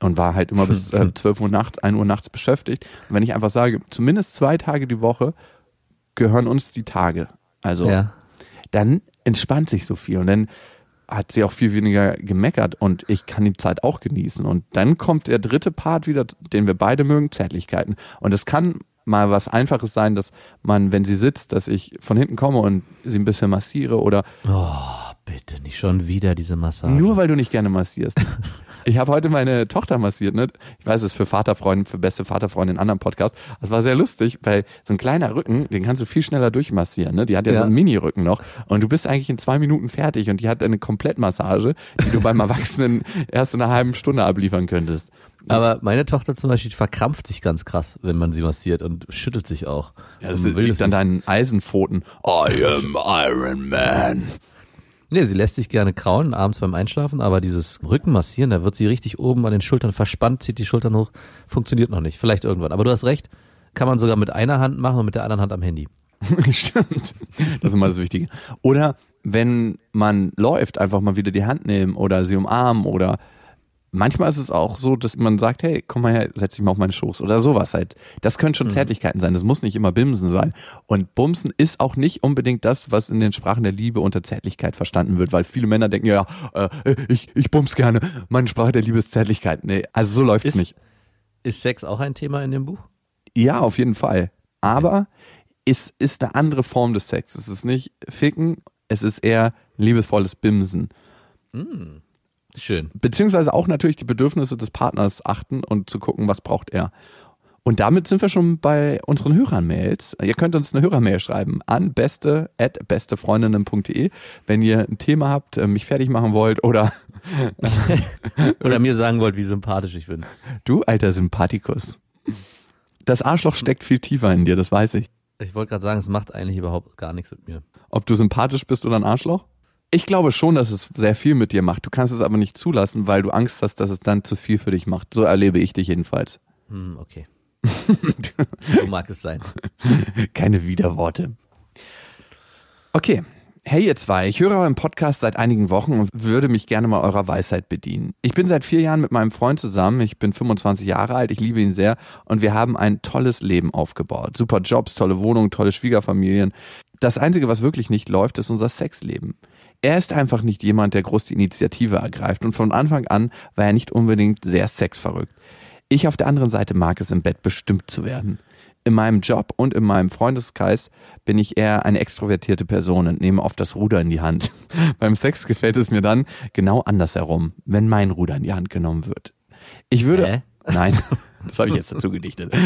und war halt immer bis äh, [laughs] 12 Uhr nachts, 1 Uhr nachts beschäftigt. Und wenn ich einfach sage, zumindest zwei Tage die Woche gehören uns die Tage. Also ja. dann entspannt sich so viel. Und dann hat sie auch viel weniger gemeckert und ich kann die Zeit auch genießen. Und dann kommt der dritte Part wieder, den wir beide mögen, Zärtlichkeiten. Und es kann mal was Einfaches sein, dass man, wenn sie sitzt, dass ich von hinten komme und sie ein bisschen massiere oder. Oh, bitte nicht schon wieder diese Massage. Nur weil du nicht gerne massierst. [laughs] Ich habe heute meine Tochter massiert, ne? Ich weiß, es ist für Vaterfreunde, für beste Vaterfreunde in anderen Podcasts. Das war sehr lustig, weil so ein kleiner Rücken, den kannst du viel schneller durchmassieren, ne? Die hat ja, ja. so einen Mini-Rücken noch und du bist eigentlich in zwei Minuten fertig und die hat eine Komplettmassage, die du beim [laughs] Erwachsenen erst in einer halben Stunde abliefern könntest. Aber meine Tochter zum Beispiel verkrampft sich ganz krass, wenn man sie massiert und schüttelt sich auch. Ja, das liegt an deinen Eisenpfoten. I am Iron Man. Nee, sie lässt sich gerne krauen, abends beim Einschlafen, aber dieses Rücken massieren, da wird sie richtig oben an den Schultern verspannt, zieht die Schultern hoch, funktioniert noch nicht. Vielleicht irgendwann. Aber du hast recht, kann man sogar mit einer Hand machen und mit der anderen Hand am Handy. [laughs] Stimmt. Das ist immer das Wichtige. Oder wenn man läuft, einfach mal wieder die Hand nehmen oder sie umarmen oder manchmal ist es auch so, dass man sagt, hey, komm mal her, setz dich mal auf meine Schoß oder sowas halt. Das können schon mhm. Zärtlichkeiten sein. Das muss nicht immer Bimsen sein. Und Bumsen ist auch nicht unbedingt das, was in den Sprachen der Liebe unter Zärtlichkeit verstanden wird, weil viele Männer denken, ja, äh, ich, ich bums gerne. Meine Sprache der Liebe ist Zärtlichkeit. Nee, also so läuft es nicht. Ist Sex auch ein Thema in dem Buch? Ja, auf jeden Fall. Aber es ist eine andere Form des Sex. Es ist nicht Ficken, es ist eher liebevolles Bimsen. Mhm. Schön. Beziehungsweise auch natürlich die Bedürfnisse des Partners achten und zu gucken, was braucht er. Und damit sind wir schon bei unseren Hörermails. Ihr könnt uns eine Hörermail schreiben an beste at bestefreundinnen.de, wenn ihr ein Thema habt, äh, mich fertig machen wollt oder [laughs] oder mir sagen wollt, wie sympathisch ich bin. Du alter Sympathikus. Das Arschloch steckt viel tiefer in dir, das weiß ich. Ich wollte gerade sagen, es macht eigentlich überhaupt gar nichts mit mir. Ob du sympathisch bist oder ein Arschloch? Ich glaube schon, dass es sehr viel mit dir macht. Du kannst es aber nicht zulassen, weil du Angst hast, dass es dann zu viel für dich macht. So erlebe ich dich jedenfalls. Hm, okay. [laughs] so mag es sein. Keine Widerworte. Okay. Hey ihr zwei, ich höre euren Podcast seit einigen Wochen und würde mich gerne mal eurer Weisheit bedienen. Ich bin seit vier Jahren mit meinem Freund zusammen, ich bin 25 Jahre alt, ich liebe ihn sehr und wir haben ein tolles Leben aufgebaut. Super Jobs, tolle Wohnungen, tolle Schwiegerfamilien. Das Einzige, was wirklich nicht läuft, ist unser Sexleben er ist einfach nicht jemand, der groß die Initiative ergreift und von Anfang an war er nicht unbedingt sehr sexverrückt. Ich auf der anderen Seite mag es im Bett bestimmt zu werden. In meinem Job und in meinem Freundeskreis bin ich eher eine extrovertierte Person und nehme oft das Ruder in die Hand. [laughs] Beim Sex gefällt es mir dann genau andersherum, wenn mein Ruder in die Hand genommen wird. Ich würde. Hä? Nein, [laughs] das habe ich jetzt dazu gedichtet. [laughs]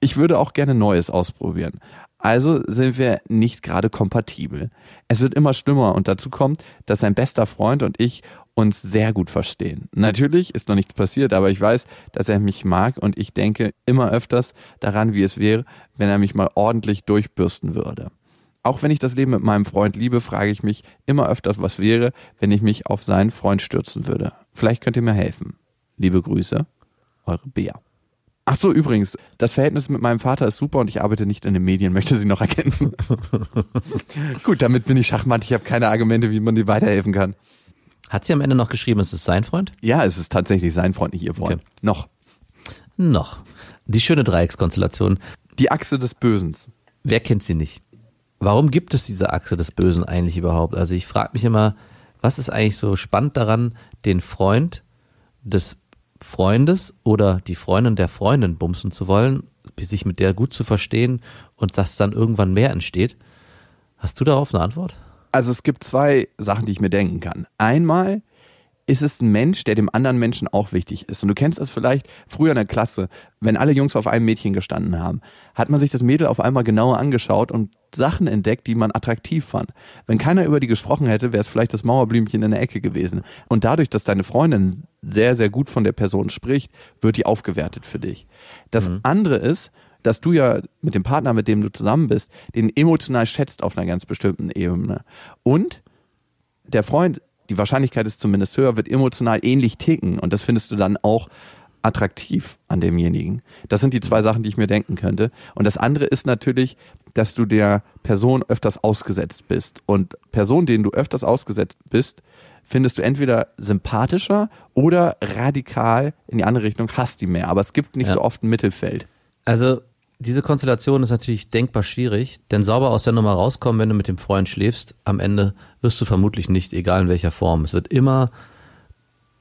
Ich würde auch gerne Neues ausprobieren. Also sind wir nicht gerade kompatibel. Es wird immer schlimmer und dazu kommt, dass sein bester Freund und ich uns sehr gut verstehen. Natürlich ist noch nichts passiert, aber ich weiß, dass er mich mag und ich denke immer öfters daran, wie es wäre, wenn er mich mal ordentlich durchbürsten würde. Auch wenn ich das Leben mit meinem Freund liebe, frage ich mich immer öfters, was wäre, wenn ich mich auf seinen Freund stürzen würde. Vielleicht könnt ihr mir helfen. Liebe Grüße, eure Bea. Ach so, übrigens, das Verhältnis mit meinem Vater ist super und ich arbeite nicht in den Medien, möchte sie noch erkennen. [laughs] Gut, damit bin ich Schachmatt. Ich habe keine Argumente, wie man dir weiterhelfen kann. Hat sie am Ende noch geschrieben, es ist sein Freund? Ja, es ist tatsächlich sein Freund, nicht ihr Freund. Okay. Noch. Noch. Die schöne Dreieckskonstellation. Die Achse des Bösens. Wer kennt sie nicht? warum gibt es diese Achse des Bösen eigentlich überhaupt? Also ich frage mich immer, was ist eigentlich so spannend daran, den Freund des Freundes oder die Freundin der Freundin bumsen zu wollen, sich mit der gut zu verstehen und dass dann irgendwann mehr entsteht? Hast du darauf eine Antwort? Also es gibt zwei Sachen, die ich mir denken kann. Einmal ist es ein Mensch, der dem anderen Menschen auch wichtig ist. Und du kennst das vielleicht früher in der Klasse, wenn alle Jungs auf einem Mädchen gestanden haben, hat man sich das Mädel auf einmal genauer angeschaut und Sachen entdeckt, die man attraktiv fand. Wenn keiner über die gesprochen hätte, wäre es vielleicht das Mauerblümchen in der Ecke gewesen. Und dadurch, dass deine Freundin sehr, sehr gut von der Person spricht, wird die aufgewertet für dich. Das mhm. andere ist, dass du ja mit dem Partner, mit dem du zusammen bist, den emotional schätzt auf einer ganz bestimmten Ebene. Und der Freund die Wahrscheinlichkeit ist zumindest höher, wird emotional ähnlich ticken. Und das findest du dann auch attraktiv an demjenigen. Das sind die zwei Sachen, die ich mir denken könnte. Und das andere ist natürlich, dass du der Person öfters ausgesetzt bist. Und Personen, denen du öfters ausgesetzt bist, findest du entweder sympathischer oder radikal in die andere Richtung hast die mehr. Aber es gibt nicht ja. so oft ein Mittelfeld. Also diese Konstellation ist natürlich denkbar schwierig, denn sauber aus der Nummer rauskommen, wenn du mit dem Freund schläfst, am Ende wirst du vermutlich nicht, egal in welcher Form. Es wird immer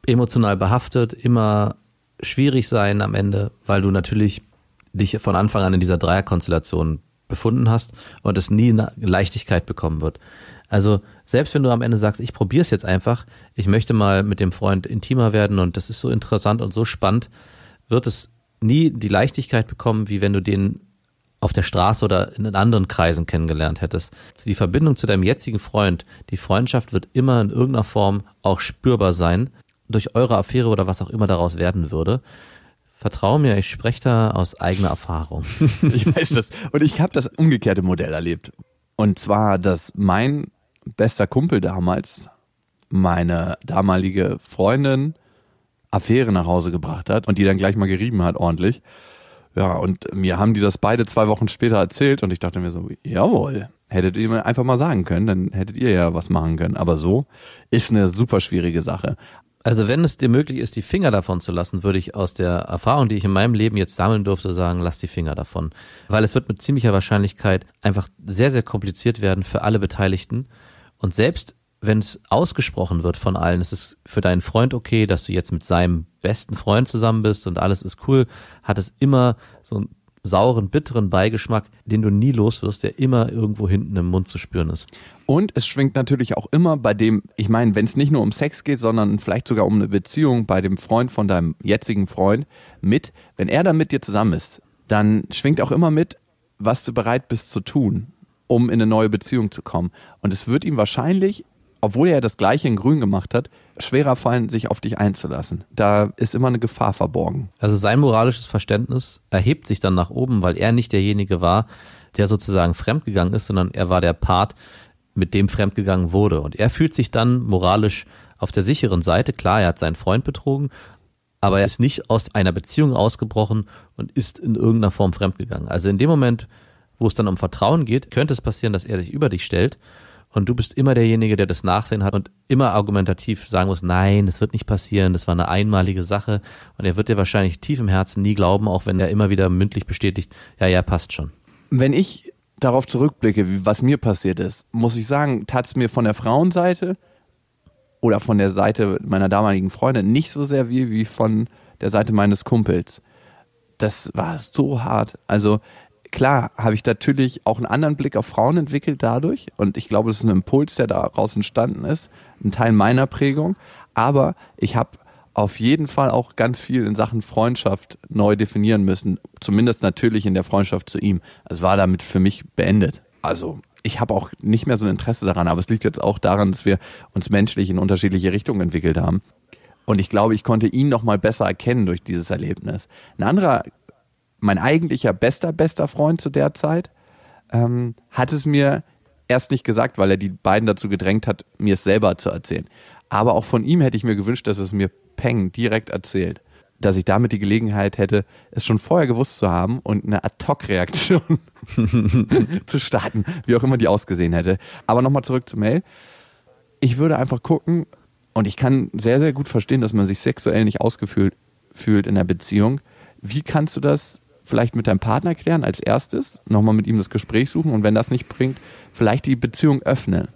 emotional behaftet, immer schwierig sein am Ende, weil du natürlich dich von Anfang an in dieser Dreierkonstellation befunden hast und es nie Leichtigkeit bekommen wird. Also selbst wenn du am Ende sagst, ich probiere es jetzt einfach, ich möchte mal mit dem Freund intimer werden und das ist so interessant und so spannend, wird es nie die Leichtigkeit bekommen, wie wenn du den auf der Straße oder in anderen Kreisen kennengelernt hättest. Die Verbindung zu deinem jetzigen Freund, die Freundschaft wird immer in irgendeiner Form auch spürbar sein, durch eure Affäre oder was auch immer daraus werden würde. Vertrau mir, ich spreche da aus eigener Erfahrung. [laughs] ich weiß das. Und ich habe das umgekehrte Modell erlebt. Und zwar, dass mein bester Kumpel damals meine damalige Freundin Affäre nach Hause gebracht hat und die dann gleich mal gerieben hat, ordentlich. Ja, und mir haben die das beide zwei Wochen später erzählt und ich dachte mir so, jawohl, hättet ihr mir einfach mal sagen können, dann hättet ihr ja was machen können. Aber so ist eine super schwierige Sache. Also wenn es dir möglich ist, die Finger davon zu lassen, würde ich aus der Erfahrung, die ich in meinem Leben jetzt sammeln durfte, sagen, lass die Finger davon. Weil es wird mit ziemlicher Wahrscheinlichkeit einfach sehr, sehr kompliziert werden für alle Beteiligten. Und selbst wenn es ausgesprochen wird von allen, es ist für deinen Freund okay, dass du jetzt mit seinem besten Freund zusammen bist und alles ist cool, hat es immer so einen sauren, bitteren Beigeschmack, den du nie los wirst, der immer irgendwo hinten im Mund zu spüren ist. Und es schwingt natürlich auch immer bei dem, ich meine, wenn es nicht nur um Sex geht, sondern vielleicht sogar um eine Beziehung bei dem Freund von deinem jetzigen Freund mit, wenn er dann mit dir zusammen ist, dann schwingt auch immer mit, was du bereit bist zu tun, um in eine neue Beziehung zu kommen. Und es wird ihm wahrscheinlich obwohl er das gleiche in Grün gemacht hat, schwerer fallen, sich auf dich einzulassen. Da ist immer eine Gefahr verborgen. Also sein moralisches Verständnis erhebt sich dann nach oben, weil er nicht derjenige war, der sozusagen fremdgegangen ist, sondern er war der Part, mit dem fremdgegangen wurde. Und er fühlt sich dann moralisch auf der sicheren Seite. Klar, er hat seinen Freund betrogen, aber er ist nicht aus einer Beziehung ausgebrochen und ist in irgendeiner Form fremdgegangen. Also in dem Moment, wo es dann um Vertrauen geht, könnte es passieren, dass er sich über dich stellt und du bist immer derjenige, der das Nachsehen hat und immer argumentativ sagen muss, nein, das wird nicht passieren, das war eine einmalige Sache und er wird dir wahrscheinlich tief im Herzen nie glauben, auch wenn er immer wieder mündlich bestätigt, ja, ja, passt schon. Wenn ich darauf zurückblicke, was mir passiert ist, muss ich sagen, tat es mir von der Frauenseite oder von der Seite meiner damaligen Freundin nicht so sehr wie, wie von der Seite meines Kumpels. Das war so hart. Also klar habe ich natürlich auch einen anderen Blick auf Frauen entwickelt dadurch. Und ich glaube, das ist ein Impuls, der daraus entstanden ist. Ein Teil meiner Prägung. Aber ich habe auf jeden Fall auch ganz viel in Sachen Freundschaft neu definieren müssen. Zumindest natürlich in der Freundschaft zu ihm. Es war damit für mich beendet. Also ich habe auch nicht mehr so ein Interesse daran, aber es liegt jetzt auch daran, dass wir uns menschlich in unterschiedliche Richtungen entwickelt haben. Und ich glaube, ich konnte ihn noch mal besser erkennen durch dieses Erlebnis. Ein anderer mein eigentlicher bester, bester Freund zu der Zeit, ähm, hat es mir erst nicht gesagt, weil er die beiden dazu gedrängt hat, mir es selber zu erzählen. Aber auch von ihm hätte ich mir gewünscht, dass es mir Peng direkt erzählt. Dass ich damit die Gelegenheit hätte, es schon vorher gewusst zu haben und eine Ad-Hoc-Reaktion [laughs] zu starten, wie auch immer die ausgesehen hätte. Aber nochmal zurück zur Mail. Ich würde einfach gucken, und ich kann sehr, sehr gut verstehen, dass man sich sexuell nicht ausgefühlt fühlt in der Beziehung. Wie kannst du das vielleicht mit deinem Partner klären als erstes, nochmal mit ihm das Gespräch suchen und wenn das nicht bringt, vielleicht die Beziehung öffnen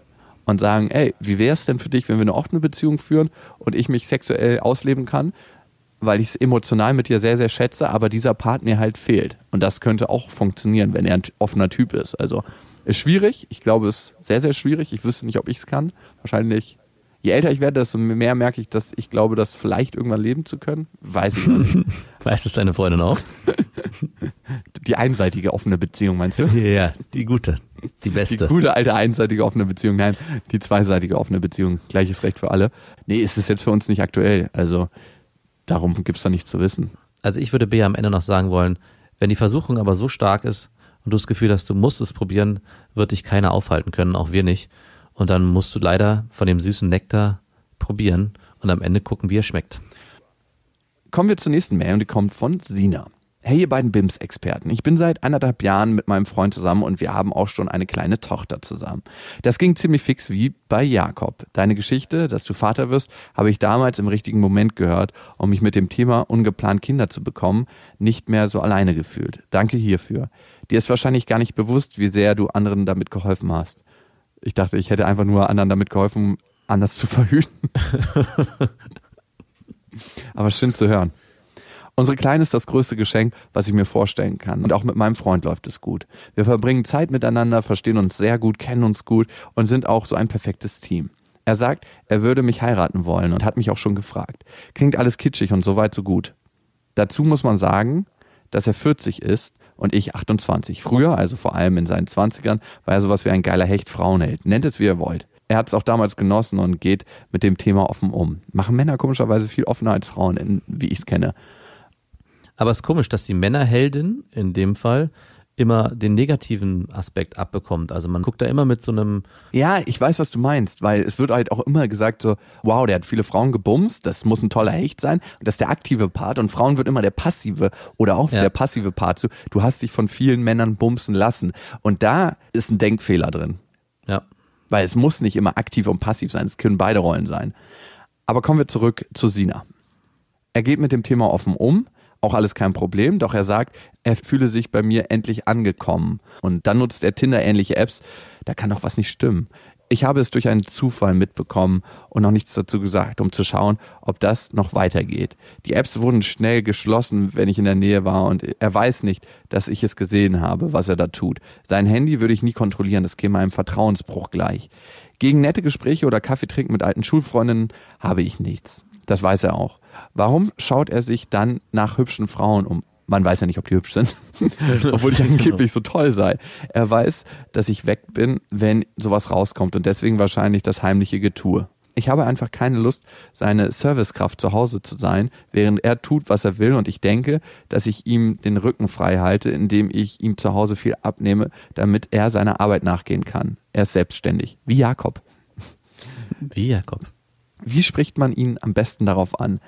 und sagen, ey, wie wäre es denn für dich, wenn wir eine offene Beziehung führen und ich mich sexuell ausleben kann, weil ich es emotional mit dir sehr, sehr schätze, aber dieser Part mir halt fehlt. Und das könnte auch funktionieren, wenn er ein offener Typ ist. Also ist schwierig. Ich glaube, es ist sehr, sehr schwierig. Ich wüsste nicht, ob ich es kann. Wahrscheinlich je älter ich werde, desto mehr merke ich, dass ich glaube, das vielleicht irgendwann leben zu können. Weiß ich nicht. [laughs] Weiß es deine Freundin auch? [laughs] Die einseitige offene Beziehung, meinst du? [laughs] Ja, die gute, die beste. Die gute alte einseitige offene Beziehung. Nein, die zweiseitige offene Beziehung. Gleiches Recht für alle. Nee, ist es jetzt für uns nicht aktuell. Also darum gibt es da nichts zu wissen. Also ich würde Bea am Ende noch sagen wollen, wenn die Versuchung aber so stark ist und du das Gefühl hast, du musst es probieren, wird dich keiner aufhalten können, auch wir nicht. Und dann musst du leider von dem süßen Nektar probieren und am Ende gucken, wie er schmeckt. Kommen wir zur nächsten Mail und die kommt von Sina. Hey, ihr beiden BIMS-Experten. Ich bin seit anderthalb Jahren mit meinem Freund zusammen und wir haben auch schon eine kleine Tochter zusammen. Das ging ziemlich fix wie bei Jakob. Deine Geschichte, dass du Vater wirst, habe ich damals im richtigen Moment gehört und mich mit dem Thema ungeplant Kinder zu bekommen nicht mehr so alleine gefühlt. Danke hierfür. Dir ist wahrscheinlich gar nicht bewusst, wie sehr du anderen damit geholfen hast. Ich dachte, ich hätte einfach nur anderen damit geholfen, anders zu [laughs] verhüten. Aber schön zu hören. Unsere Kleine ist das größte Geschenk, was ich mir vorstellen kann. Und auch mit meinem Freund läuft es gut. Wir verbringen Zeit miteinander, verstehen uns sehr gut, kennen uns gut und sind auch so ein perfektes Team. Er sagt, er würde mich heiraten wollen und hat mich auch schon gefragt. Klingt alles kitschig und soweit so gut. Dazu muss man sagen, dass er 40 ist und ich 28. Früher, also vor allem in seinen 20ern, war er sowas wie ein geiler Hecht Frauenheld. Nennt es wie ihr wollt. Er hat es auch damals genossen und geht mit dem Thema offen um. Machen Männer komischerweise viel offener als Frauen, wie ich es kenne. Aber es ist komisch, dass die Männerheldin in dem Fall immer den negativen Aspekt abbekommt. Also man guckt da immer mit so einem. Ja, ich weiß, was du meinst, weil es wird halt auch immer gesagt so, wow, der hat viele Frauen gebumst, das muss ein toller Hecht sein. Und das ist der aktive Part und Frauen wird immer der passive oder auch ja. der passive Part zu. Du hast dich von vielen Männern bumsen lassen. Und da ist ein Denkfehler drin. Ja. Weil es muss nicht immer aktiv und passiv sein, es können beide Rollen sein. Aber kommen wir zurück zu Sina. Er geht mit dem Thema offen um auch alles kein Problem, doch er sagt, er fühle sich bei mir endlich angekommen. Und dann nutzt er Tinder-ähnliche Apps, da kann doch was nicht stimmen. Ich habe es durch einen Zufall mitbekommen und noch nichts dazu gesagt, um zu schauen, ob das noch weitergeht. Die Apps wurden schnell geschlossen, wenn ich in der Nähe war und er weiß nicht, dass ich es gesehen habe, was er da tut. Sein Handy würde ich nie kontrollieren, das käme einem Vertrauensbruch gleich. Gegen nette Gespräche oder Kaffee trinken mit alten Schulfreundinnen habe ich nichts. Das weiß er auch. Warum schaut er sich dann nach hübschen Frauen um? Man weiß ja nicht, ob die hübsch sind, [laughs] obwohl ich angeblich so toll sei. Er weiß, dass ich weg bin, wenn sowas rauskommt und deswegen wahrscheinlich das heimliche Getue. Ich habe einfach keine Lust, seine Servicekraft zu Hause zu sein, während er tut, was er will und ich denke, dass ich ihm den Rücken frei halte, indem ich ihm zu Hause viel abnehme, damit er seiner Arbeit nachgehen kann. Er ist selbstständig, wie Jakob. Wie Jakob. Wie spricht man ihn am besten darauf an?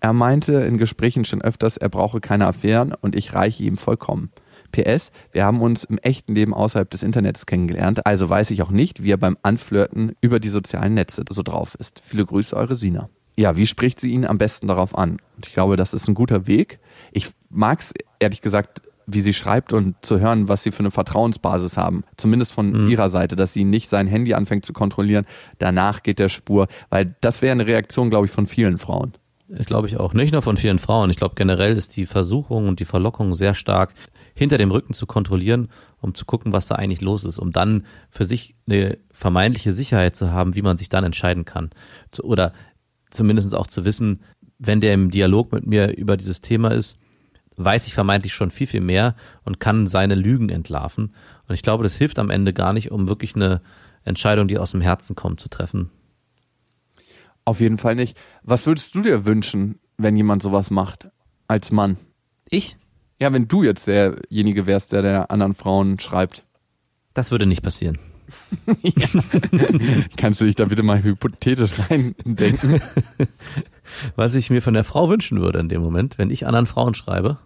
Er meinte in Gesprächen schon öfters, er brauche keine Affären und ich reiche ihm vollkommen. PS, wir haben uns im echten Leben außerhalb des Internets kennengelernt, also weiß ich auch nicht, wie er beim Anflirten über die sozialen Netze so drauf ist. Viele Grüße, eure Sina. Ja, wie spricht sie ihn am besten darauf an? Und ich glaube, das ist ein guter Weg. Ich mag es ehrlich gesagt, wie sie schreibt und zu hören, was sie für eine Vertrauensbasis haben. Zumindest von mhm. ihrer Seite, dass sie nicht sein Handy anfängt zu kontrollieren. Danach geht der Spur, weil das wäre eine Reaktion, glaube ich, von vielen Frauen. Glaube ich auch. Nicht nur von vielen Frauen. Ich glaube generell ist die Versuchung und die Verlockung sehr stark, hinter dem Rücken zu kontrollieren, um zu gucken, was da eigentlich los ist, um dann für sich eine vermeintliche Sicherheit zu haben, wie man sich dann entscheiden kann. Oder zumindest auch zu wissen, wenn der im Dialog mit mir über dieses Thema ist, weiß ich vermeintlich schon viel, viel mehr und kann seine Lügen entlarven. Und ich glaube, das hilft am Ende gar nicht, um wirklich eine Entscheidung, die aus dem Herzen kommt, zu treffen. Auf jeden Fall nicht. Was würdest du dir wünschen, wenn jemand sowas macht als Mann? Ich? Ja, wenn du jetzt derjenige wärst, der der anderen Frauen schreibt. Das würde nicht passieren. [laughs] Kannst du dich da bitte mal hypothetisch reindenken? [laughs] Was ich mir von der Frau wünschen würde in dem Moment, wenn ich anderen Frauen schreibe,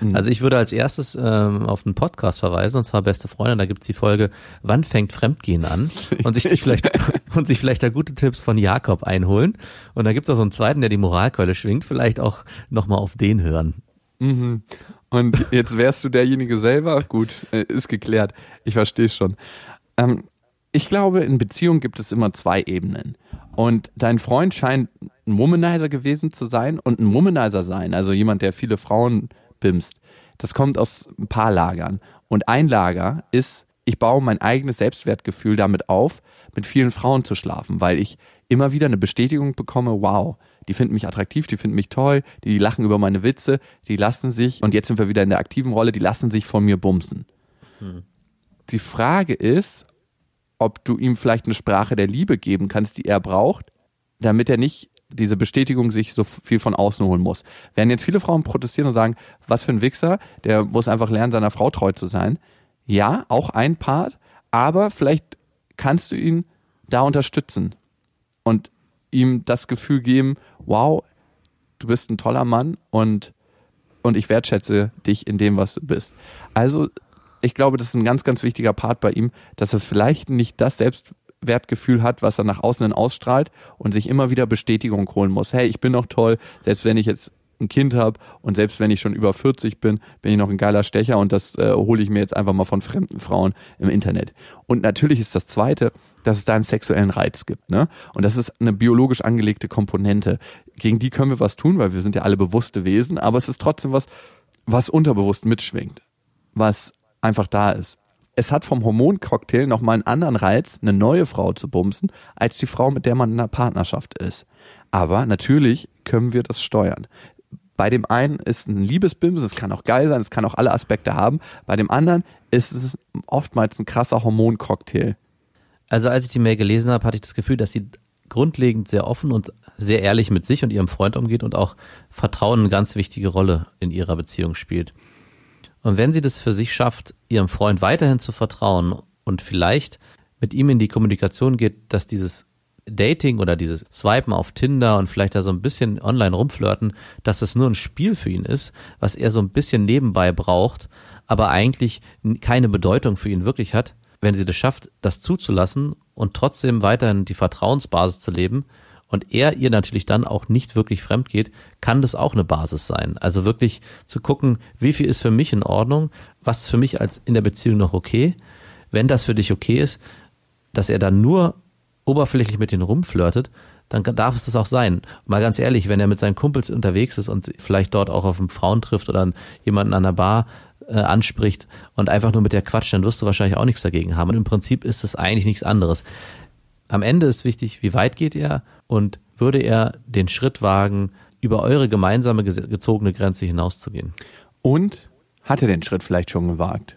Mhm. Also ich würde als erstes ähm, auf einen Podcast verweisen, und zwar Beste Freunde, da gibt's die Folge Wann fängt Fremdgehen an? [laughs] Und sich vielleicht [laughs] und sich vielleicht da gute Tipps von Jakob einholen. Und da gibt's auch so einen zweiten, der die Moralkeule schwingt, vielleicht auch nochmal auf den hören. Mhm. Und jetzt wärst du derjenige selber? Gut, äh, ist geklärt. Ich verstehe schon. Ähm, ich glaube, in Beziehungen gibt es immer zwei Ebenen. Und dein Freund scheint ein Womanizer gewesen zu sein und ein Womanizer sein, also jemand, der viele Frauen bimst. Das kommt aus ein paar Lagern. Und ein Lager ist, ich baue mein eigenes Selbstwertgefühl damit auf, mit vielen Frauen zu schlafen, weil ich immer wieder eine Bestätigung bekomme, wow, die finden mich attraktiv, die finden mich toll, die lachen über meine Witze, die lassen sich, und jetzt sind wir wieder in der aktiven Rolle, die lassen sich von mir bumsen. Hm. Die Frage ist, ob du ihm vielleicht eine Sprache der Liebe geben kannst, die er braucht, damit er nicht diese Bestätigung sich so viel von außen holen muss. Werden jetzt viele Frauen protestieren und sagen, was für ein Wichser, der muss einfach lernen, seiner Frau treu zu sein. Ja, auch ein Part, aber vielleicht kannst du ihn da unterstützen und ihm das Gefühl geben, wow, du bist ein toller Mann und, und ich wertschätze dich in dem, was du bist. Also, ich glaube, das ist ein ganz, ganz wichtiger Part bei ihm, dass er vielleicht nicht das Selbstwertgefühl hat, was er nach außen hin ausstrahlt und sich immer wieder Bestätigung holen muss. Hey, ich bin noch toll, selbst wenn ich jetzt ein Kind habe und selbst wenn ich schon über 40 bin, bin ich noch ein geiler Stecher und das äh, hole ich mir jetzt einfach mal von fremden Frauen im Internet. Und natürlich ist das Zweite, dass es da einen sexuellen Reiz gibt. Ne? Und das ist eine biologisch angelegte Komponente. Gegen die können wir was tun, weil wir sind ja alle bewusste Wesen, aber es ist trotzdem was, was unterbewusst mitschwingt, was einfach da ist. Es hat vom Hormoncocktail nochmal einen anderen Reiz, eine neue Frau zu bumsen, als die Frau, mit der man in einer Partnerschaft ist. Aber natürlich können wir das steuern. Bei dem einen ist ein Liebesbimsen, es kann auch geil sein, es kann auch alle Aspekte haben. Bei dem anderen ist es oftmals ein krasser Hormoncocktail. Also als ich die Mail gelesen habe, hatte ich das Gefühl, dass sie grundlegend sehr offen und sehr ehrlich mit sich und ihrem Freund umgeht und auch Vertrauen eine ganz wichtige Rolle in ihrer Beziehung spielt. Und wenn sie das für sich schafft, ihrem Freund weiterhin zu vertrauen und vielleicht mit ihm in die Kommunikation geht, dass dieses Dating oder dieses Swipen auf Tinder und vielleicht da so ein bisschen online rumflirten, dass es nur ein Spiel für ihn ist, was er so ein bisschen nebenbei braucht, aber eigentlich keine Bedeutung für ihn wirklich hat, wenn sie das schafft, das zuzulassen und trotzdem weiterhin die Vertrauensbasis zu leben und er ihr natürlich dann auch nicht wirklich fremd geht, kann das auch eine Basis sein. Also wirklich zu gucken, wie viel ist für mich in Ordnung, was ist für mich als in der Beziehung noch okay. Wenn das für dich okay ist, dass er dann nur oberflächlich mit denen rumflirtet, dann darf es das auch sein. Mal ganz ehrlich, wenn er mit seinen Kumpels unterwegs ist und vielleicht dort auch auf einen Frauen trifft oder jemanden an der Bar, äh, anspricht und einfach nur mit der Quatsch, dann wirst du wahrscheinlich auch nichts dagegen haben. Und im Prinzip ist es eigentlich nichts anderes. Am Ende ist wichtig, wie weit geht er und würde er den Schritt wagen, über eure gemeinsame gezogene Grenze hinauszugehen. Und hat er den Schritt vielleicht schon gewagt?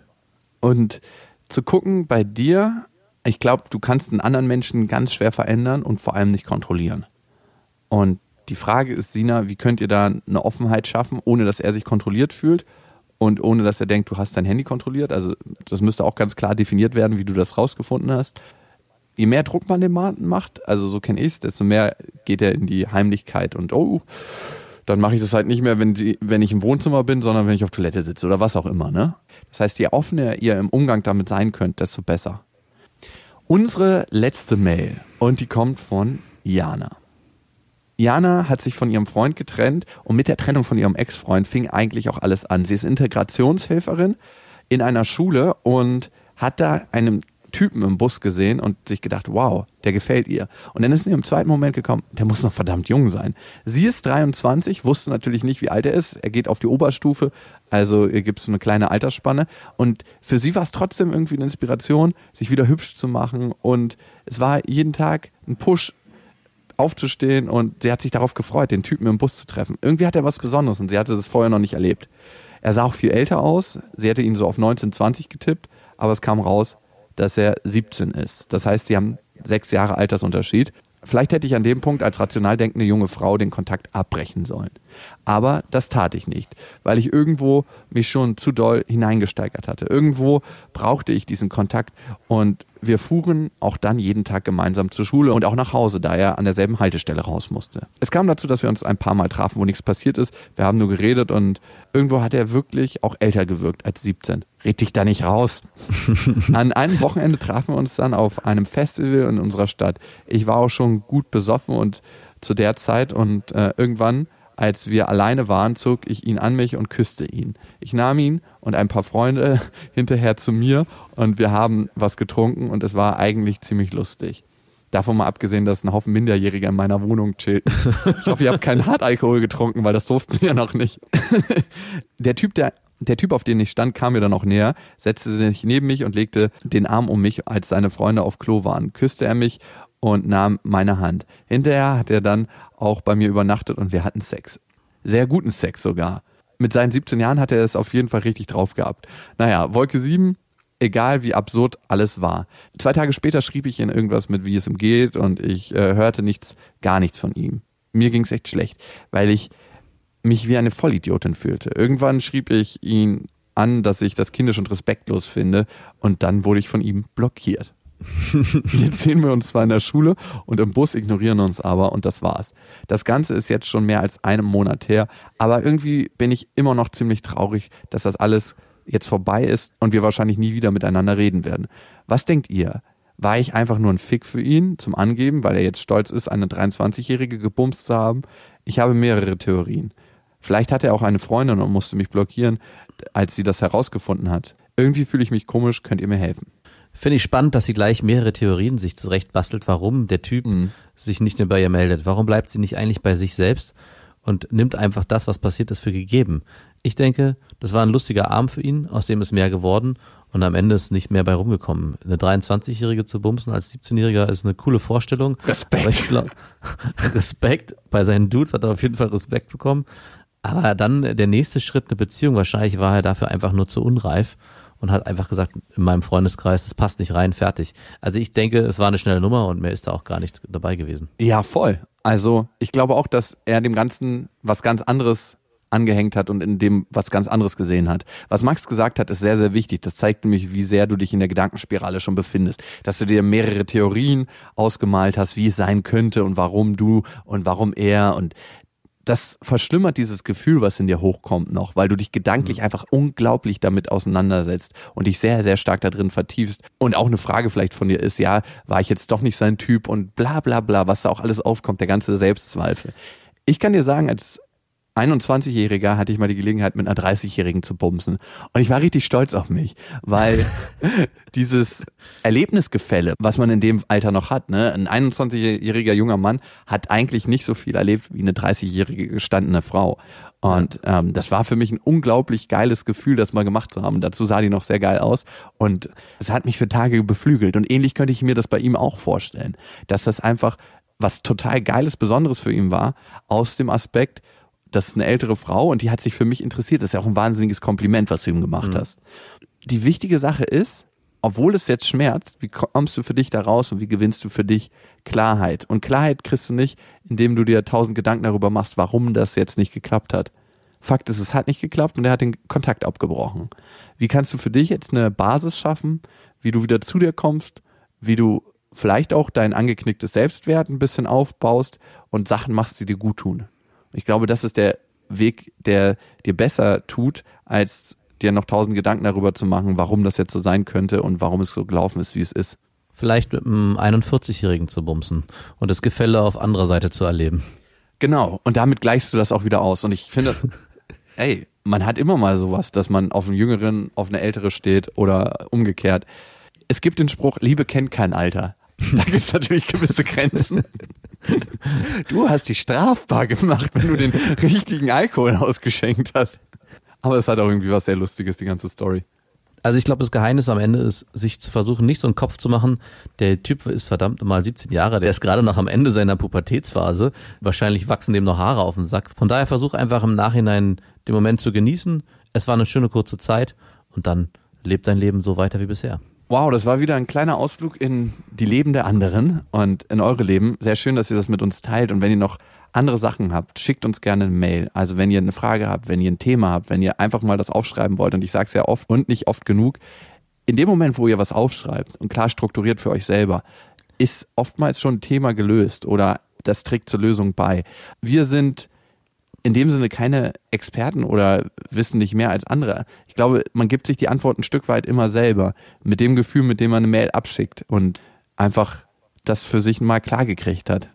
Und zu gucken bei dir, ich glaube, du kannst einen anderen Menschen ganz schwer verändern und vor allem nicht kontrollieren. Und die Frage ist, Sina, wie könnt ihr da eine Offenheit schaffen, ohne dass er sich kontrolliert fühlt und ohne dass er denkt, du hast dein Handy kontrolliert. Also das müsste auch ganz klar definiert werden, wie du das rausgefunden hast. Je mehr Druck man dem Mann macht, also so kenne ich es, desto mehr geht er in die Heimlichkeit und oh, dann mache ich das halt nicht mehr, wenn, sie, wenn ich im Wohnzimmer bin, sondern wenn ich auf Toilette sitze oder was auch immer. Ne? Das heißt, je offener ihr im Umgang damit sein könnt, desto besser. Unsere letzte Mail und die kommt von Jana. Jana hat sich von ihrem Freund getrennt und mit der Trennung von ihrem Ex-Freund fing eigentlich auch alles an. Sie ist Integrationshelferin in einer Schule und hat da einen Typen im Bus gesehen und sich gedacht, wow, der gefällt ihr. Und dann ist sie im zweiten Moment gekommen, der muss noch verdammt jung sein. Sie ist 23, wusste natürlich nicht, wie alt er ist. Er geht auf die Oberstufe, also gibt es eine kleine Altersspanne. Und für sie war es trotzdem irgendwie eine Inspiration, sich wieder hübsch zu machen. Und es war jeden Tag ein Push aufzustehen und sie hat sich darauf gefreut, den Typen im Bus zu treffen. Irgendwie hat er was Besonderes und sie hatte es vorher noch nicht erlebt. Er sah auch viel älter aus. Sie hätte ihn so auf 19, 20 getippt, aber es kam raus, dass er 17 ist. Das heißt, sie haben sechs Jahre Altersunterschied. Vielleicht hätte ich an dem Punkt als rational denkende junge Frau den Kontakt abbrechen sollen. Aber das tat ich nicht, weil ich irgendwo mich schon zu doll hineingesteigert hatte. Irgendwo brauchte ich diesen Kontakt und wir fuhren auch dann jeden Tag gemeinsam zur Schule und auch nach Hause, da er an derselben Haltestelle raus musste. Es kam dazu, dass wir uns ein paar Mal trafen, wo nichts passiert ist. Wir haben nur geredet und irgendwo hat er wirklich auch älter gewirkt als 17. Red dich da nicht raus. [laughs] An einem Wochenende trafen wir uns dann auf einem Festival in unserer Stadt. Ich war auch schon gut besoffen und zu der Zeit und äh, irgendwann als wir alleine waren, zog ich ihn an mich und küsste ihn. Ich nahm ihn und ein paar Freunde [laughs] hinterher zu mir und wir haben was getrunken und es war eigentlich ziemlich lustig. Davon mal abgesehen, dass ein Haufen Minderjähriger in meiner Wohnung chillten. Ich hoffe, ihr habt keinen Hartalkohol getrunken, weil das durften wir ja noch nicht. [laughs] Der Typ, der der Typ, auf den ich stand, kam mir dann auch näher, setzte sich neben mich und legte den Arm um mich, als seine Freunde auf Klo waren. Küsste er mich und nahm meine Hand. Hinterher hat er dann auch bei mir übernachtet und wir hatten Sex. Sehr guten Sex sogar. Mit seinen 17 Jahren hat er es auf jeden Fall richtig drauf gehabt. Naja, Wolke 7, egal wie absurd alles war. Zwei Tage später schrieb ich ihn irgendwas mit, wie es ihm geht und ich äh, hörte nichts, gar nichts von ihm. Mir ging es echt schlecht, weil ich mich wie eine Vollidiotin fühlte. Irgendwann schrieb ich ihn an, dass ich das kindisch und respektlos finde und dann wurde ich von ihm blockiert. [laughs] Jetzt sehen wir uns zwar in der Schule und im Bus ignorieren uns aber und das war's. Das Ganze ist jetzt schon mehr als einen Monat her, aber irgendwie bin ich immer noch ziemlich traurig, dass das alles jetzt vorbei ist und wir wahrscheinlich nie wieder miteinander reden werden. Was denkt ihr? War ich einfach nur ein Fick für ihn zum Angeben, weil er jetzt stolz ist, eine 23-Jährige gebumst zu haben? Ich habe mehrere Theorien. Vielleicht hat er auch eine Freundin und musste mich blockieren, als sie das herausgefunden hat. Irgendwie fühle ich mich komisch, könnt ihr mir helfen? Finde ich spannend, dass sie gleich mehrere Theorien sich zurecht bastelt, warum der Typ mhm. sich nicht mehr bei ihr meldet. Warum bleibt sie nicht eigentlich bei sich selbst und nimmt einfach das, was passiert ist, für gegeben? Ich denke, das war ein lustiger Abend für ihn, aus dem ist mehr geworden und am Ende ist nicht mehr bei rumgekommen. Eine 23-Jährige zu bumsen als 17-Jähriger ist eine coole Vorstellung. Respekt. Glaub, [laughs] Respekt. Bei seinen Dudes hat er auf jeden Fall Respekt bekommen. Aber dann der nächste Schritt, eine Beziehung, wahrscheinlich war er dafür einfach nur zu unreif und hat einfach gesagt, in meinem Freundeskreis, das passt nicht rein, fertig. Also ich denke, es war eine schnelle Nummer und mehr ist da auch gar nicht dabei gewesen. Ja, voll. Also ich glaube auch, dass er dem Ganzen was ganz anderes angehängt hat und in dem was ganz anderes gesehen hat. Was Max gesagt hat, ist sehr, sehr wichtig. Das zeigt nämlich, wie sehr du dich in der Gedankenspirale schon befindest. Dass du dir mehrere Theorien ausgemalt hast, wie es sein könnte und warum du und warum er und das verschlimmert dieses Gefühl, was in dir hochkommt noch, weil du dich gedanklich mhm. einfach unglaublich damit auseinandersetzt und dich sehr, sehr stark da drin vertiefst. Und auch eine Frage vielleicht von dir ist, ja, war ich jetzt doch nicht sein Typ und bla bla bla, was da auch alles aufkommt, der ganze Selbstzweifel. Ich kann dir sagen, als 21-Jähriger hatte ich mal die Gelegenheit, mit einer 30-Jährigen zu bumsen. Und ich war richtig stolz auf mich, weil [laughs] dieses Erlebnisgefälle, was man in dem Alter noch hat, ne, ein 21-jähriger junger Mann hat eigentlich nicht so viel erlebt wie eine 30-jährige gestandene Frau. Und ähm, das war für mich ein unglaublich geiles Gefühl, das mal gemacht zu haben. Dazu sah die noch sehr geil aus und es hat mich für Tage beflügelt. Und ähnlich könnte ich mir das bei ihm auch vorstellen, dass das einfach was total Geiles, Besonderes für ihn war, aus dem Aspekt, das ist eine ältere Frau und die hat sich für mich interessiert. Das ist ja auch ein wahnsinniges Kompliment, was du ihm gemacht mhm. hast. Die wichtige Sache ist, obwohl es jetzt schmerzt, wie kommst du für dich da raus und wie gewinnst du für dich Klarheit? Und Klarheit kriegst du nicht, indem du dir tausend Gedanken darüber machst, warum das jetzt nicht geklappt hat. Fakt ist, es hat nicht geklappt und er hat den Kontakt abgebrochen. Wie kannst du für dich jetzt eine Basis schaffen, wie du wieder zu dir kommst, wie du vielleicht auch dein angeknicktes Selbstwert ein bisschen aufbaust und Sachen machst, die dir gut tun? Ich glaube, das ist der Weg, der dir besser tut, als dir noch tausend Gedanken darüber zu machen, warum das jetzt so sein könnte und warum es so gelaufen ist, wie es ist. Vielleicht mit einem 41-Jährigen zu bumsen und das Gefälle auf anderer Seite zu erleben. Genau, und damit gleichst du das auch wieder aus. Und ich finde das, [laughs] ey, man hat immer mal sowas, dass man auf einen Jüngeren, auf eine Ältere steht oder umgekehrt. Es gibt den Spruch, Liebe kennt kein Alter. Da gibt es natürlich gewisse Grenzen. Du hast dich strafbar gemacht, wenn du den richtigen Alkohol ausgeschenkt hast. Aber es hat auch irgendwie was sehr Lustiges, die ganze Story. Also ich glaube, das Geheimnis am Ende ist, sich zu versuchen, nicht so einen Kopf zu machen. Der Typ ist verdammt mal 17 Jahre, der ist gerade noch am Ende seiner Pubertätsphase. Wahrscheinlich wachsen dem noch Haare auf den Sack. Von daher versuch einfach im Nachhinein den Moment zu genießen. Es war eine schöne kurze Zeit und dann lebt dein Leben so weiter wie bisher. Wow, das war wieder ein kleiner Ausflug in die Leben der anderen und in eure Leben. Sehr schön, dass ihr das mit uns teilt. Und wenn ihr noch andere Sachen habt, schickt uns gerne eine Mail. Also wenn ihr eine Frage habt, wenn ihr ein Thema habt, wenn ihr einfach mal das aufschreiben wollt, und ich sage es ja oft und nicht oft genug, in dem Moment, wo ihr was aufschreibt und klar strukturiert für euch selber, ist oftmals schon ein Thema gelöst oder das trägt zur Lösung bei. Wir sind in dem Sinne keine Experten oder wissen nicht mehr als andere. Ich glaube, man gibt sich die Antwort ein Stück weit immer selber. Mit dem Gefühl, mit dem man eine Mail abschickt und einfach das für sich mal klar gekriegt hat.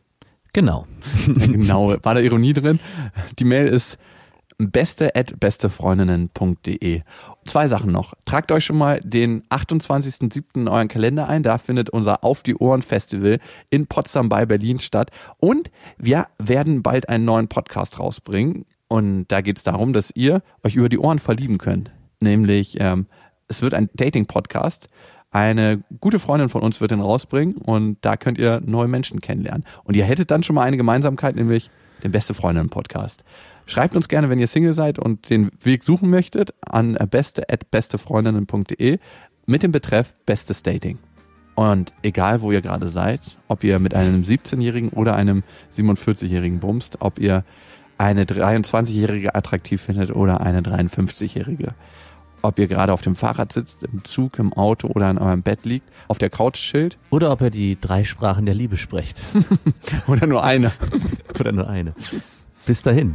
Genau. [laughs] genau, war da Ironie drin. Die Mail ist beste at bestefreundinnen.de. Zwei Sachen noch. Tragt euch schon mal den 28.07. in euren Kalender ein. Da findet unser Auf die Ohren Festival in Potsdam bei Berlin statt. Und wir werden bald einen neuen Podcast rausbringen. Und da geht es darum, dass ihr euch über die Ohren verlieben könnt. Nämlich, ähm, es wird ein Dating-Podcast. Eine gute Freundin von uns wird den rausbringen und da könnt ihr neue Menschen kennenlernen. Und ihr hättet dann schon mal eine Gemeinsamkeit, nämlich den Beste Freundinnen-Podcast. Schreibt uns gerne, wenn ihr Single seid und den Weg suchen möchtet, an beste.bestefreundinnen.de mit dem Betreff Bestes Dating. Und egal, wo ihr gerade seid, ob ihr mit einem 17-Jährigen oder einem 47-Jährigen bumst, ob ihr eine 23-Jährige attraktiv findet oder eine 53-Jährige, ob ihr gerade auf dem Fahrrad sitzt, im Zug, im Auto oder in eurem Bett liegt, auf der Couch chillt. Oder ob ihr die drei Sprachen der Liebe sprecht. [laughs] [laughs] oder nur eine. oder nur eine. Bis dahin.